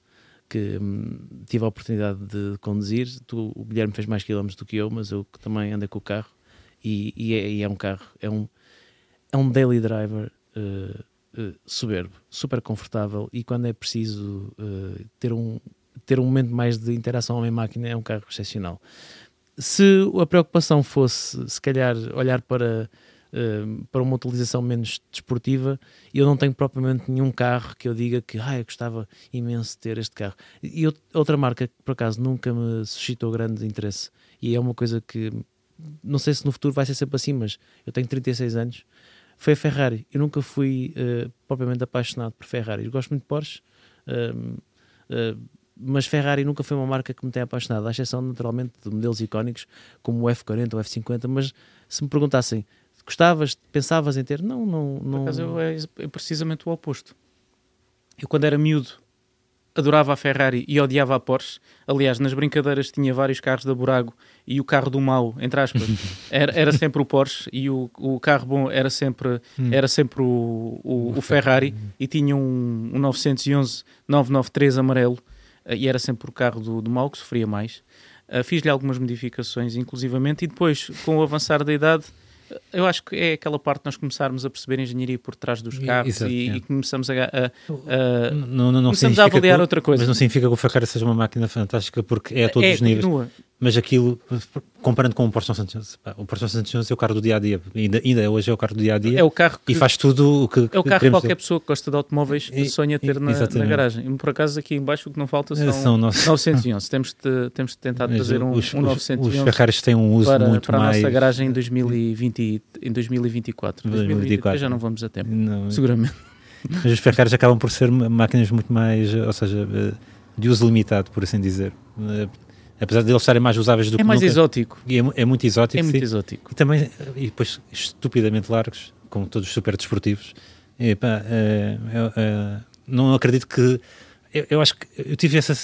Que hum, tive a oportunidade de conduzir. Tu, o Guilherme fez mais quilómetros do que eu, mas eu também andei com o carro e, e, é, e é, um carro, é um, é um daily driver uh, uh, soberbo, super confortável e quando é preciso uh, ter, um, ter um momento mais de interação homem-máquina é um carro excepcional. Se a preocupação fosse, se calhar, olhar para Uh, para uma utilização menos desportiva, eu não tenho propriamente nenhum carro que eu diga que ah, eu gostava imenso de ter este carro. E outra marca que por acaso nunca me suscitou grande interesse e é uma coisa que não sei se no futuro vai ser sempre assim, mas eu tenho 36 anos, foi a Ferrari. Eu nunca fui uh, propriamente apaixonado por Ferrari. Eu gosto muito de Porsche, uh, uh, mas Ferrari nunca foi uma marca que me tenha apaixonado, à exceção naturalmente de modelos icónicos como o F40 ou o F50. Mas se me perguntassem, gostavas, pensavas em ter? Não, não. não... Por acaso é, é precisamente o oposto. Eu, quando era miúdo, adorava a Ferrari e odiava a Porsche. Aliás, nas brincadeiras tinha vários carros da Burago e o carro do mau, entre aspas, era, era sempre o Porsche e o, o carro bom era sempre, hum. era sempre o, o, o Ferrari e tinha um, um 911 993 amarelo eh, e era sempre o carro do, do mau que sofria mais. Uh, Fiz-lhe algumas modificações, inclusivamente, e depois, com o avançar da idade, eu acho que é aquela parte de nós começarmos a perceber a engenharia por trás dos carros Exato, e, é. e, começamos a, a, a não, não, não começamos a avaliar que, outra coisa. Mas não significa que o Ferrari seja uma máquina fantástica porque é a todos é, os níveis. Continua. Mas aquilo, comparando com o Porsche 911, o Porsche 911 é o carro do dia a dia, ainda, ainda hoje é o carro do dia a dia. É o carro que, e faz tudo o que É o carro que qualquer ter. pessoa que gosta de automóveis e, sonha ter na, na, garagem. E por acaso aqui embaixo o que não falta são, são 911. temos de, temos de tentar mas trazer um, os, um 911. Os Ferraris têm um uso para, muito para mais. Para a nossa garagem em, 2020, em 2024. 2024. já não vamos a tempo, não, seguramente. Mas os Ferraris acabam por ser máquinas muito mais, ou seja, eh, de uso limitado, por assim dizer eh, apesar de eles estarem mais usáveis do é que mais nunca, exótico. É, é, muito exótico. É muito sim. exótico. E também, e depois, estupidamente largos, como todos os super desportivos. E, pá, é, é, não acredito que. Eu, eu, acho que eu tive essa.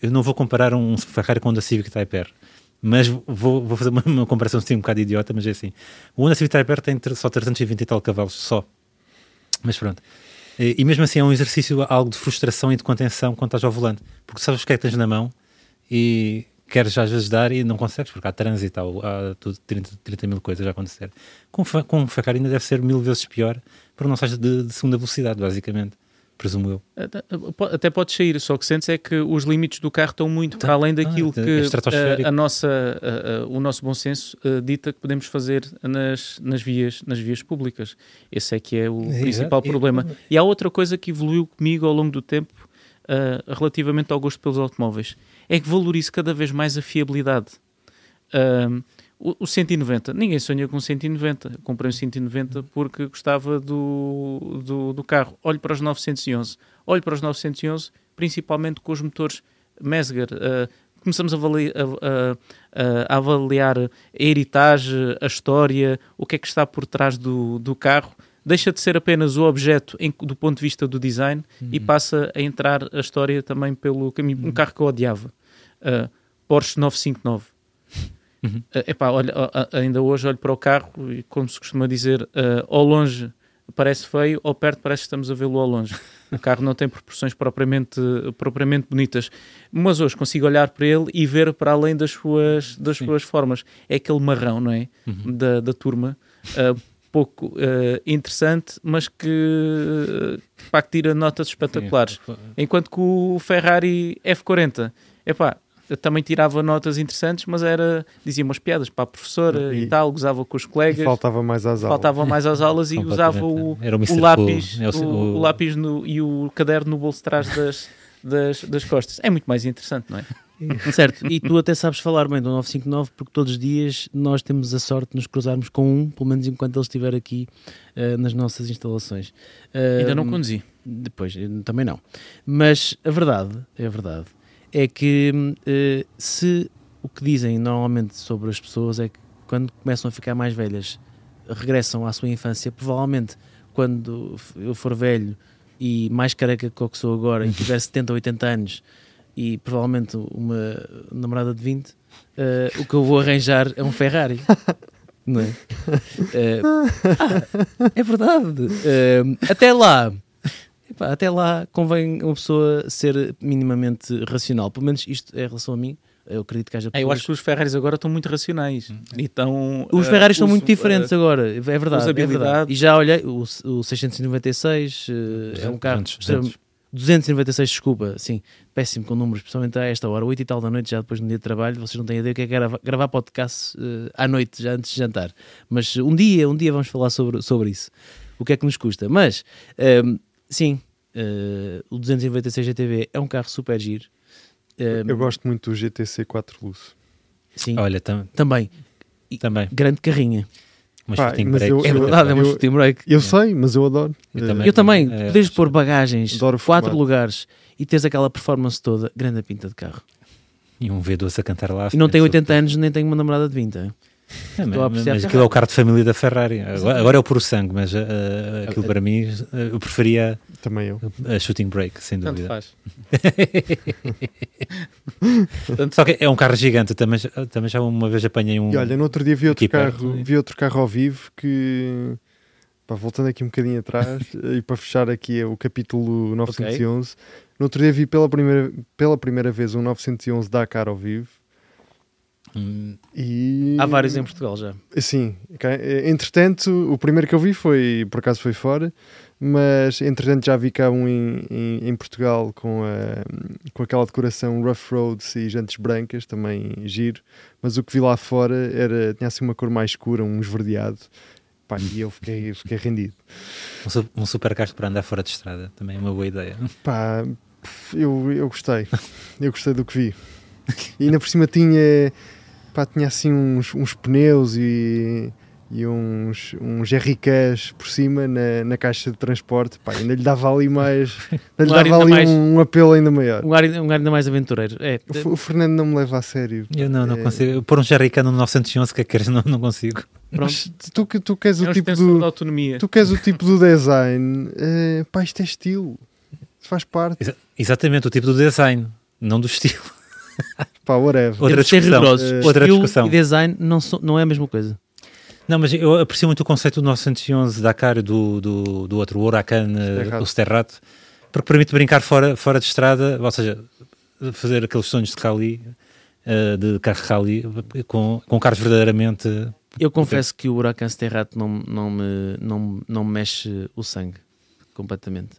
Eu não vou comparar um Ferrari com o Honda Civic Type R. Mas vou, vou fazer uma, uma comparação assim um bocado idiota, mas é assim. O Honda Civic Type R tem só 320 e tal cavalos, só. Mas pronto. E, e mesmo assim é um exercício algo de frustração e de contenção quando estás ao volante. Porque sabes o que é que tens na mão e queres às vezes dar e não consegues, porque há trânsito, há, há tudo, 30, 30 mil coisas a acontecer. Com, com um Ferrari ainda deve ser mil vezes pior, porque não sais de, de segunda velocidade, basicamente presumo eu. Até pode sair, só que sentes é que os limites do carro estão muito tá. para além daquilo ah, que a, a, nossa, a, o nosso bom senso dita que podemos fazer nas, nas, vias, nas vias públicas. Esse é que é o é, principal problema. E, e há outra coisa que evoluiu comigo ao longo do tempo uh, relativamente ao gosto pelos automóveis é que valorizo cada vez mais a fiabilidade. Uh, o, o 190, ninguém sonha com 190. Eu comprei um 190 porque gostava do, do, do, carro. Olho para os 911, olho para os 911, principalmente com os motores Mesger. Uh, começamos a, a, avaliar a heritage, a história, o que é que está por trás do, do carro. Deixa de ser apenas o objeto em- do ponto de vista do design e Uhum. passa a entrar a história também pelo caminho. Um carro que eu odiava, uh, Porsche 959. Uhum. Uh, epá, olha, a- ainda hoje olho para o carro e, como se costuma dizer, uh, ao longe parece feio, ao perto parece que estamos a vê-lo ao longe. O carro não tem proporções propriamente, propriamente bonitas, mas hoje consigo olhar para ele e ver para além das suas, das Sim. suas formas. É aquele marrão, não é? Uhum. Da, da turma. Uh, pouco uh, interessante, mas que, uh, pá, que tira notas espetaculares. Sim. Enquanto que o Ferrari F40, epá, eu também tirava notas interessantes, mas era, dizia umas piadas para a professora e, E- tal, gozava com os E colegas, faltava mais às aulas. faltava mais às aulas e usava o, o o lápis. É o- o lápis no- e o caderno no bolso de trás das, das, das costas. É muito mais interessante, não é? Certo, e tu até sabes falar bem do 959 porque todos os dias nós temos a sorte de nos cruzarmos com um, pelo menos enquanto ele estiver aqui eh, nas nossas instalações. Eh, Ainda não conduzi. Depois, eu também não. Mas a verdade, é a verdade, é que eh, se o que dizem normalmente sobre as pessoas é que quando começam a ficar mais velhas regressam à sua infância, provavelmente quando eu for velho e mais careca que o que sou agora e tiver 70 ou 80 anos e provavelmente uma namorada de 20, eh, o que eu vou arranjar é um Ferrari. Não é? Eh, ah, é verdade. Eh, até lá, epá, até lá convém uma pessoa ser minimamente racional. Pelo menos isto é em relação a mim. Eu acredito que haja É, eu acho que os Ferraris agora estão muito racionais. E estão, Os Ferraris usam, muito diferentes eh, agora, é verdade, é verdade. E já olhei, o, o 696 eh, é um carro 200, extremamente- 296, desculpa, sim, péssimo com números, especialmente a esta hora, 8 e tal da noite, já depois do dia de trabalho, vocês não têm ideia o que é grava- gravar podcast eh, à noite, já antes de jantar. Mas um dia, um dia vamos falar sobre, sobre isso, o que é que nos custa. Mas, ehm, sim, eh, o 296 GTV é um carro super giro. Ehm, Eu gosto muito do GTC 4 Lusso. Sim, Olha, tam- também, também. grande carrinha. Mas Pá, shooting mas break. eu- É eu- verdade, é uma eu- shooting break. Eu sei, mas eu adoro. Eu Eh, também. Eu também, É, poderes acho- pôr bagagens, Adoro quatro lugares e teres aquela performance toda, grande pinta de carro. E um V12 a cantar lá. E não frente, tem super. 80 anos, nem tem uma namorada de 20. É, Estou a mas, apreciar mas aquilo é o carro de família da Ferrari. Agora, agora é o puro sangue, mas uh, aquilo para mim, uh, eu preferia Também eu. a shooting break, sem Tanto dúvida. faz. Só que é um carro gigante. Também, já- também já uma vez apanhei um. E olha, no outro dia vi outro, perto, carro, vi outro carro ao vivo que, pá, voltando aqui um bocadinho atrás e para fechar aqui o capítulo 911, no outro dia vi pela primeira, pela primeira vez um 911 Dakar ao vivo Hum, e... Há vários em Portugal já. Sim, ok. Eh, entretanto, o primeiro que eu vi foi, por acaso foi fora, mas entretanto já vi cá um em, em, em Portugal com, a, com aquela decoração Rough Roads e jantes brancas, também giro, mas o que vi lá fora era, tinha assim uma cor mais escura, um esverdeado, Pá, e eu fiquei, fiquei rendido. um, su- um super carro para andar fora de estrada. Também é uma boa ideia. Pá, eu, eu gostei, eu gostei do que vi. E ainda por cima tinha, pá, tinha assim uns, uns pneus e, e uns, uns RKs por cima na, na caixa de transporte. Pá, ainda lhe dava ali mais, ainda lhe Um dava ainda ali mais- um, um apelo ainda maior. Um ar, um ar ainda mais aventureiro. É, O, o Fernando não me leva a sério. Eu não, não É, consigo. Pôr um Jerrycan no 911, que queres? Não, não consigo. mas tu, que- tu queres É o tipo do, da autonomia. tu queres o tipo do design, eh, pá, isto é estilo. Faz parte. Exa- exatamente, o tipo do design, não do estilo. Pá, whatever. Outra discussão. rigorosos. Eh, Outra discussão. e design não, são- não é a mesma coisa. Não, mas eu aprecio muito o conceito do 911 Dakar do, do, do outro, o Huracan, eh, o Sterrato, porque permite brincar fora, fora de estrada, ou seja, fazer aqueles sonhos de rally, eh, de carro rally, com, com carros verdadeiramente. Eu confesso que o Huracan Sterrato não, não, me, não, não me mexe o sangue completamente.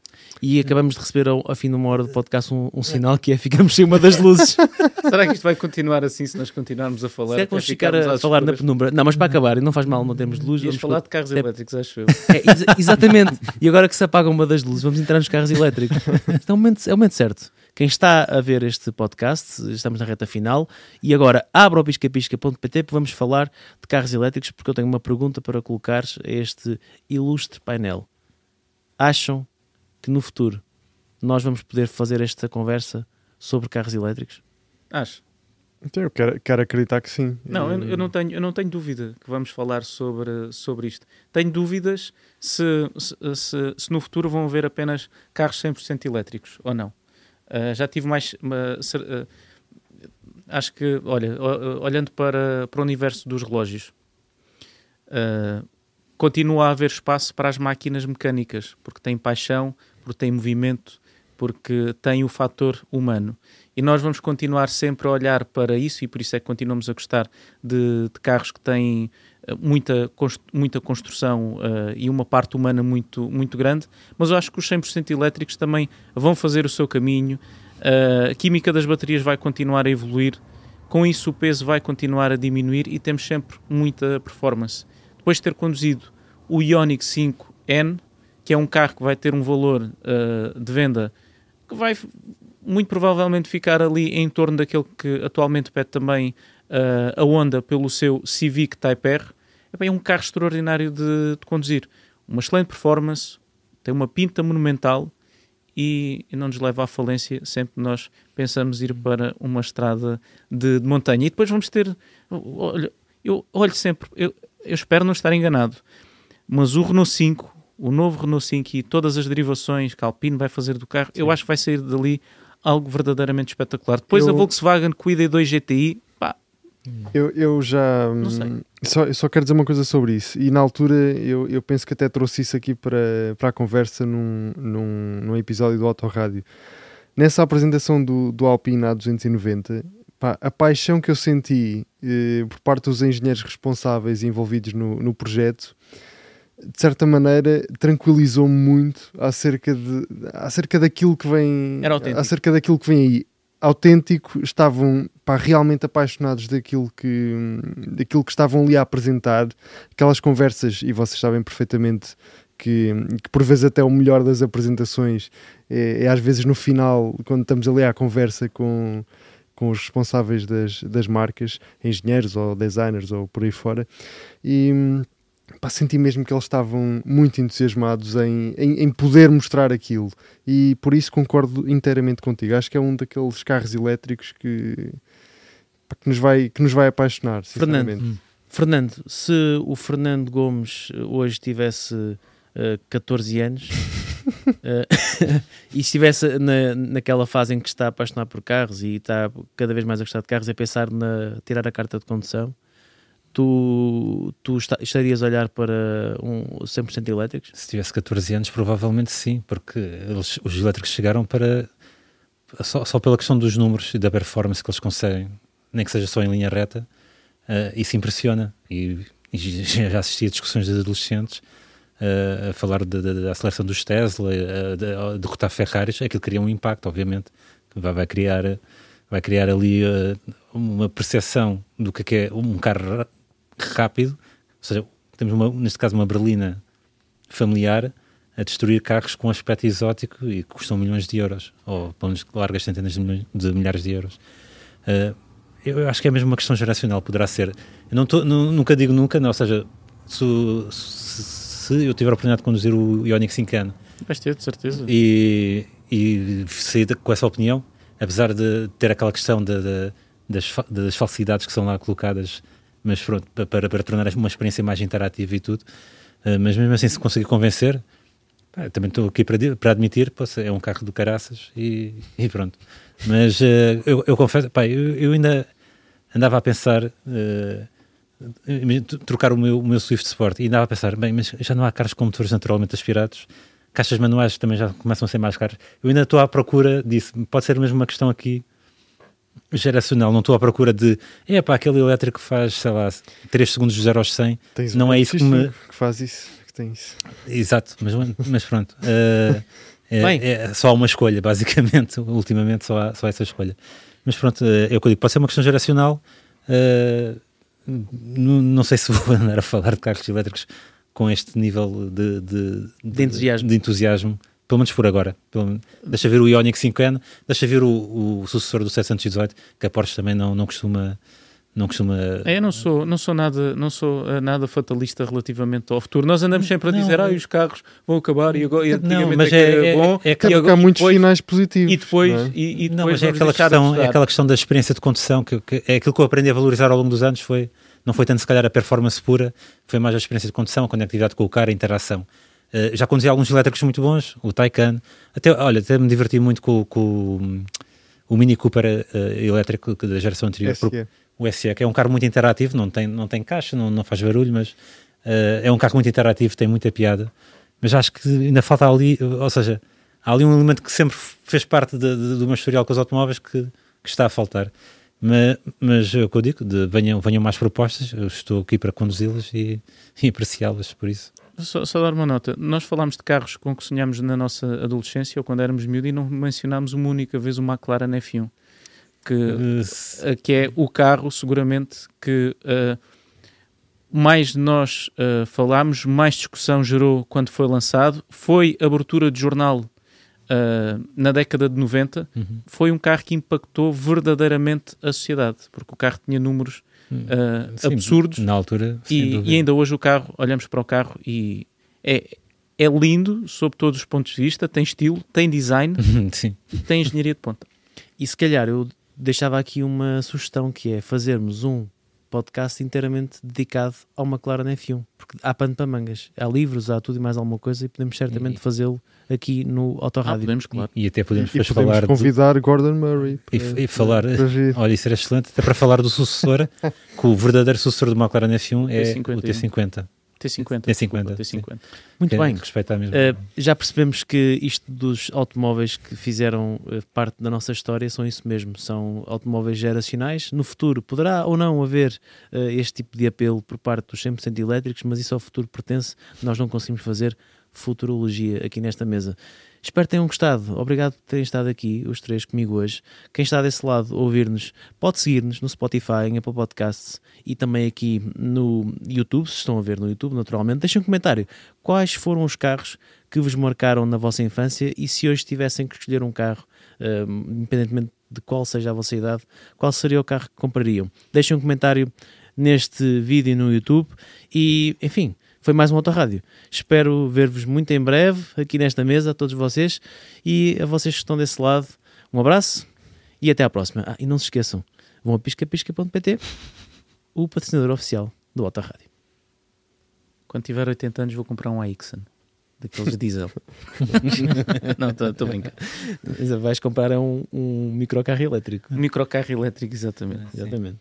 E acabamos de receber ao, ao fim de uma hora do podcast um, um sinal que é ficamos sem uma das luzes. Será que isto vai continuar assim se nós continuarmos a falar? Se é que vamos ficar a falar na penumbra. Não, mas para acabar, e não faz mal, não temos luz. Vamos falar de carros É- elétricos, acho eu. É, exa- exatamente. E agora que se apaga uma das luzes, vamos entrar nos carros elétricos. Isto é o momento, é o momento certo. Quem está a ver este podcast, estamos na reta final, e agora abra o piscapisca.pt porque vamos falar de carros elétricos, porque eu tenho uma pergunta para colocar a este ilustre painel. Acham que no futuro nós vamos poder fazer esta conversa sobre carros elétricos? Acho. Então, eu quero, quero acreditar que sim. Não, eu, Eh, eu não tenho, eu não tenho dúvida que vamos falar sobre, sobre isto. Tenho dúvidas se, se, se- se no futuro vão haver apenas carros 100% elétricos ou não. Ah, já tive mais. uma- ser- ah, acho que, olha, olhando para, para o universo dos relógios, ah, continua a haver espaço para as máquinas mecânicas, porque tem paixão, porque tem movimento, porque tem o fator humano. E nós vamos continuar sempre a olhar para isso, e por isso é que continuamos a gostar de, de carros que têm eh, muita, muita construção eh, e uma parte humana muito, muito grande, mas eu acho que os 100% elétricos também vão fazer o seu caminho. Eh, a química das baterias vai continuar a evoluir, com isso o peso vai continuar a diminuir e temos sempre muita performance. Depois de ter conduzido o Ioniq 5N, que é um carro que vai ter um valor eh, de venda que vai muito provavelmente ficar ali em torno daquele que atualmente pede também eh, a Honda pelo seu Civic Type R. É bem um carro extraordinário de, de conduzir. Uma excelente performance, tem uma pinta monumental e, e não nos leva à falência sempre nós pensamos ir para uma estrada de, de montanha. E depois vamos ter. Olha, eu olho sempre, eu, eu espero não estar enganado, mas o Renault 5, o novo Renault 5 e todas as derivações que a Alpine vai fazer do carro, eu acho que vai sair dali algo verdadeiramente espetacular. Depois a Eu- Volkswagen com o ID2 GTI, pá, Eu, eu já. Não sei. hum, Só, só quero dizer uma coisa sobre isso. E na altura eu, eu penso que até trouxe isso aqui para, para a conversa num, num, num episódio do Autorádio. Nessa apresentação do, do Alpine A290, pá, a paixão que eu senti eh, por parte dos engenheiros responsáveis e envolvidos no, no projeto, de certa maneira, tranquilizou-me muito acerca, de, acerca daquilo que vem. Acerca daquilo que vem aí. Autêntico, estavam pá, realmente apaixonados daquilo que, daquilo que estavam ali a apresentar, aquelas conversas, e vocês sabem perfeitamente que, que por vezes até o melhor das apresentações é, é às vezes no final, quando estamos ali à conversa com, com os responsáveis das, das marcas, engenheiros ou designers ou por aí fora, e pá, senti mesmo que eles estavam muito entusiasmados em, em, em poder mostrar aquilo e por isso concordo inteiramente contigo. Acho que é um daqueles carros elétricos que, pá, que, nos, vai, que nos vai apaixonar. Fernando. sinceramente. Fernando, se o Fernando Gomes hoje tivesse eh, 14 anos eh, e estivesse na, naquela fase em que está apaixonado por carros e está cada vez mais a gostar de carros e a pensar na tirar a carta de condução, tu, tu esta- estarias a olhar para um 100% elétricos? Se tivesse 14 anos, provavelmente sim, porque eles- os elétricos chegaram para. Só, só pela questão dos números e da performance que eles conseguem, nem que seja só em linha reta, eh, isso impressiona. E, e já assisti a discussões de adolescentes eh, a falar da aceleração dos Tesla, eh, de, a derrotar Ferraris, aquilo cria um impacto, obviamente, que vai, vai criar, vai criar ali eh, uma percepção do que é, é um carro rápido, ou seja, temos uma, neste caso uma berlina familiar a destruir carros com aspecto exótico e que custam milhões de euros, ou pelo menos largas centenas de, milhões- de milhares de euros. Eh, eu acho que é mesmo uma questão geracional, poderá ser. Eu não tô- nu- nunca digo nunca, não, ou seja, se, se- se eu tiver a oportunidade de conduzir o Ioniq 5 ano vais ter, de certeza. e, e sair com essa opinião, apesar de ter aquela questão de- de- das, das falsidades que são lá colocadas, mas pronto, pa- para, para tornar uma experiência mais interativa e tudo, eh, mas mesmo assim se conseguir convencer, também estou aqui para, para admitir, poxa, é um carro do caraças e, e pronto. Mas eh, eu, eu confesso, pá, eu, eu ainda andava a pensar t- trocar o meu, o meu Swift Sport e andava a pensar, bem, mas já não há carros com motores naturalmente aspirados, caixas manuais também já começam a ser mais caros. Eu ainda estou à procura disso. Pode ser mesmo uma questão aqui geracional. Não estou à procura de, é pá, aquele elétrico que faz, sei lá, 3 segundos de 0 aos 100. Tens Não um é isso que me- X5 que faz isso. Que tem isso. Exato, mas, mas pronto. eh, é, Bem. é só uma escolha, basicamente. Ultimamente só há só essa escolha. Mas pronto, eh, é o que eu digo, pode ser uma questão geracional. eh, não, não sei se vou andar a falar de carros elétricos com este nível de, de, De entusiasmo. de entusiasmo, pelo menos por agora. Pelo, deixa ver o Ioniq 5N, deixa ver o, o sucessor do 718, que a Porsche também não, não costuma não costuma. É, eu não sou, não sou, nada, não sou eh, nada fatalista relativamente ao futuro. Nós andamos sempre a Não, dizer, ah, é- os carros vão acabar e agora e antigamente mas é é- é- bom. é e porque agora- há muitos depois- finais positivos. E depois, não é? e, e não, depois mas é aquela, questão, é aquela questão da experiência de condução que, que é aquilo que eu aprendi a valorizar ao longo dos anos foi não foi tanto se calhar a performance pura, foi mais a experiência de condução, a conectividade com o carro, a interação. Eh, já conduzi alguns elétricos muito bons, o Taycan, até, olha, até me diverti muito com, com o- Mini Cooper eh, elétrico da geração anterior, o SE, que é um carro muito interativo, não tem, não tem caixa, não, não faz barulho, mas eh, é um carro muito interativo, tem muita piada. Mas acho que ainda falta ali, ou seja, há ali um elemento que sempre fez parte de- de- do meu historial com os automóveis que, que está a faltar. Mas, mas é o que eu digo, de, venham, venham mais propostas, eu estou aqui para conduzi-las e, e apreciá-las por isso. Só, só dar uma nota. Nós falámos de carros com que sonhámos na nossa adolescência ou quando éramos miúdos e não mencionámos uma única vez o McLaren F1. Que, eh, que é o carro, seguramente, que eh, mais nós eh, falámos, mais discussão gerou quando foi lançado. Foi abertura de jornal eh, na década de 90. Uhum. Foi um carro que impactou verdadeiramente a sociedade, porque o carro tinha números Sim, absurdos. Na altura, E, e ainda hoje o carro, olhamos para o carro e é, é lindo sob todos os pontos de vista, tem estilo, tem design, tem engenharia de ponta. E se calhar eu deixava aqui uma sugestão que é fazermos um podcast inteiramente dedicado ao McLaren F1, porque há pano para mangas, há livros, há tudo e mais alguma coisa e podemos certamente E- fazê-lo aqui no Ah, Autorrádio. podemos, claro. E até podemos E depois podemos falar. do- convidar Gordon Murray. E, para- e falar, para vir. olha, isso era excelente, até para falar do sucessor, que o verdadeiro sucessor do McLaren F1 é T51. o T50. T50. T50, desculpa, sim. T50. Muito bem. respeita mesmo. Uh, já percebemos que isto dos automóveis que fizeram uh, parte da nossa história são isso mesmo, são automóveis geracionais. No futuro poderá ou não haver uh, este tipo de apelo por parte dos 100% elétricos, mas isso ao futuro pertence, nós não conseguimos fazer futurologia aqui nesta mesa. Espero que tenham gostado. Obrigado por terem estado aqui, os três comigo hoje. Quem está desse lado a ouvir-nos, pode seguir-nos no Spotify, em Apple Podcasts e também aqui no YouTube, se estão a ver no YouTube, naturalmente. Deixem um comentário. Quais foram os carros que vos marcaram na vossa infância e se hoje tivessem que escolher um carro, hum, independentemente de qual seja a vossa idade, qual seria o carro que comprariam? Deixem um comentário neste vídeo no YouTube e, enfim, foi mais um Autorádio. Espero ver-vos muito em breve aqui nesta mesa, a todos vocês e a vocês que estão desse lado. Um abraço e até à próxima. Ah, e não se esqueçam, vão a piscapisca.pt, o patrocinador oficial do Autorádio. Quando tiver 80 anos vou comprar um Aixen. Daqueles diesel. não, estou bem. Vais comprar um, um microcarro elétrico. Um microcarro elétrico, exatamente. Exatamente.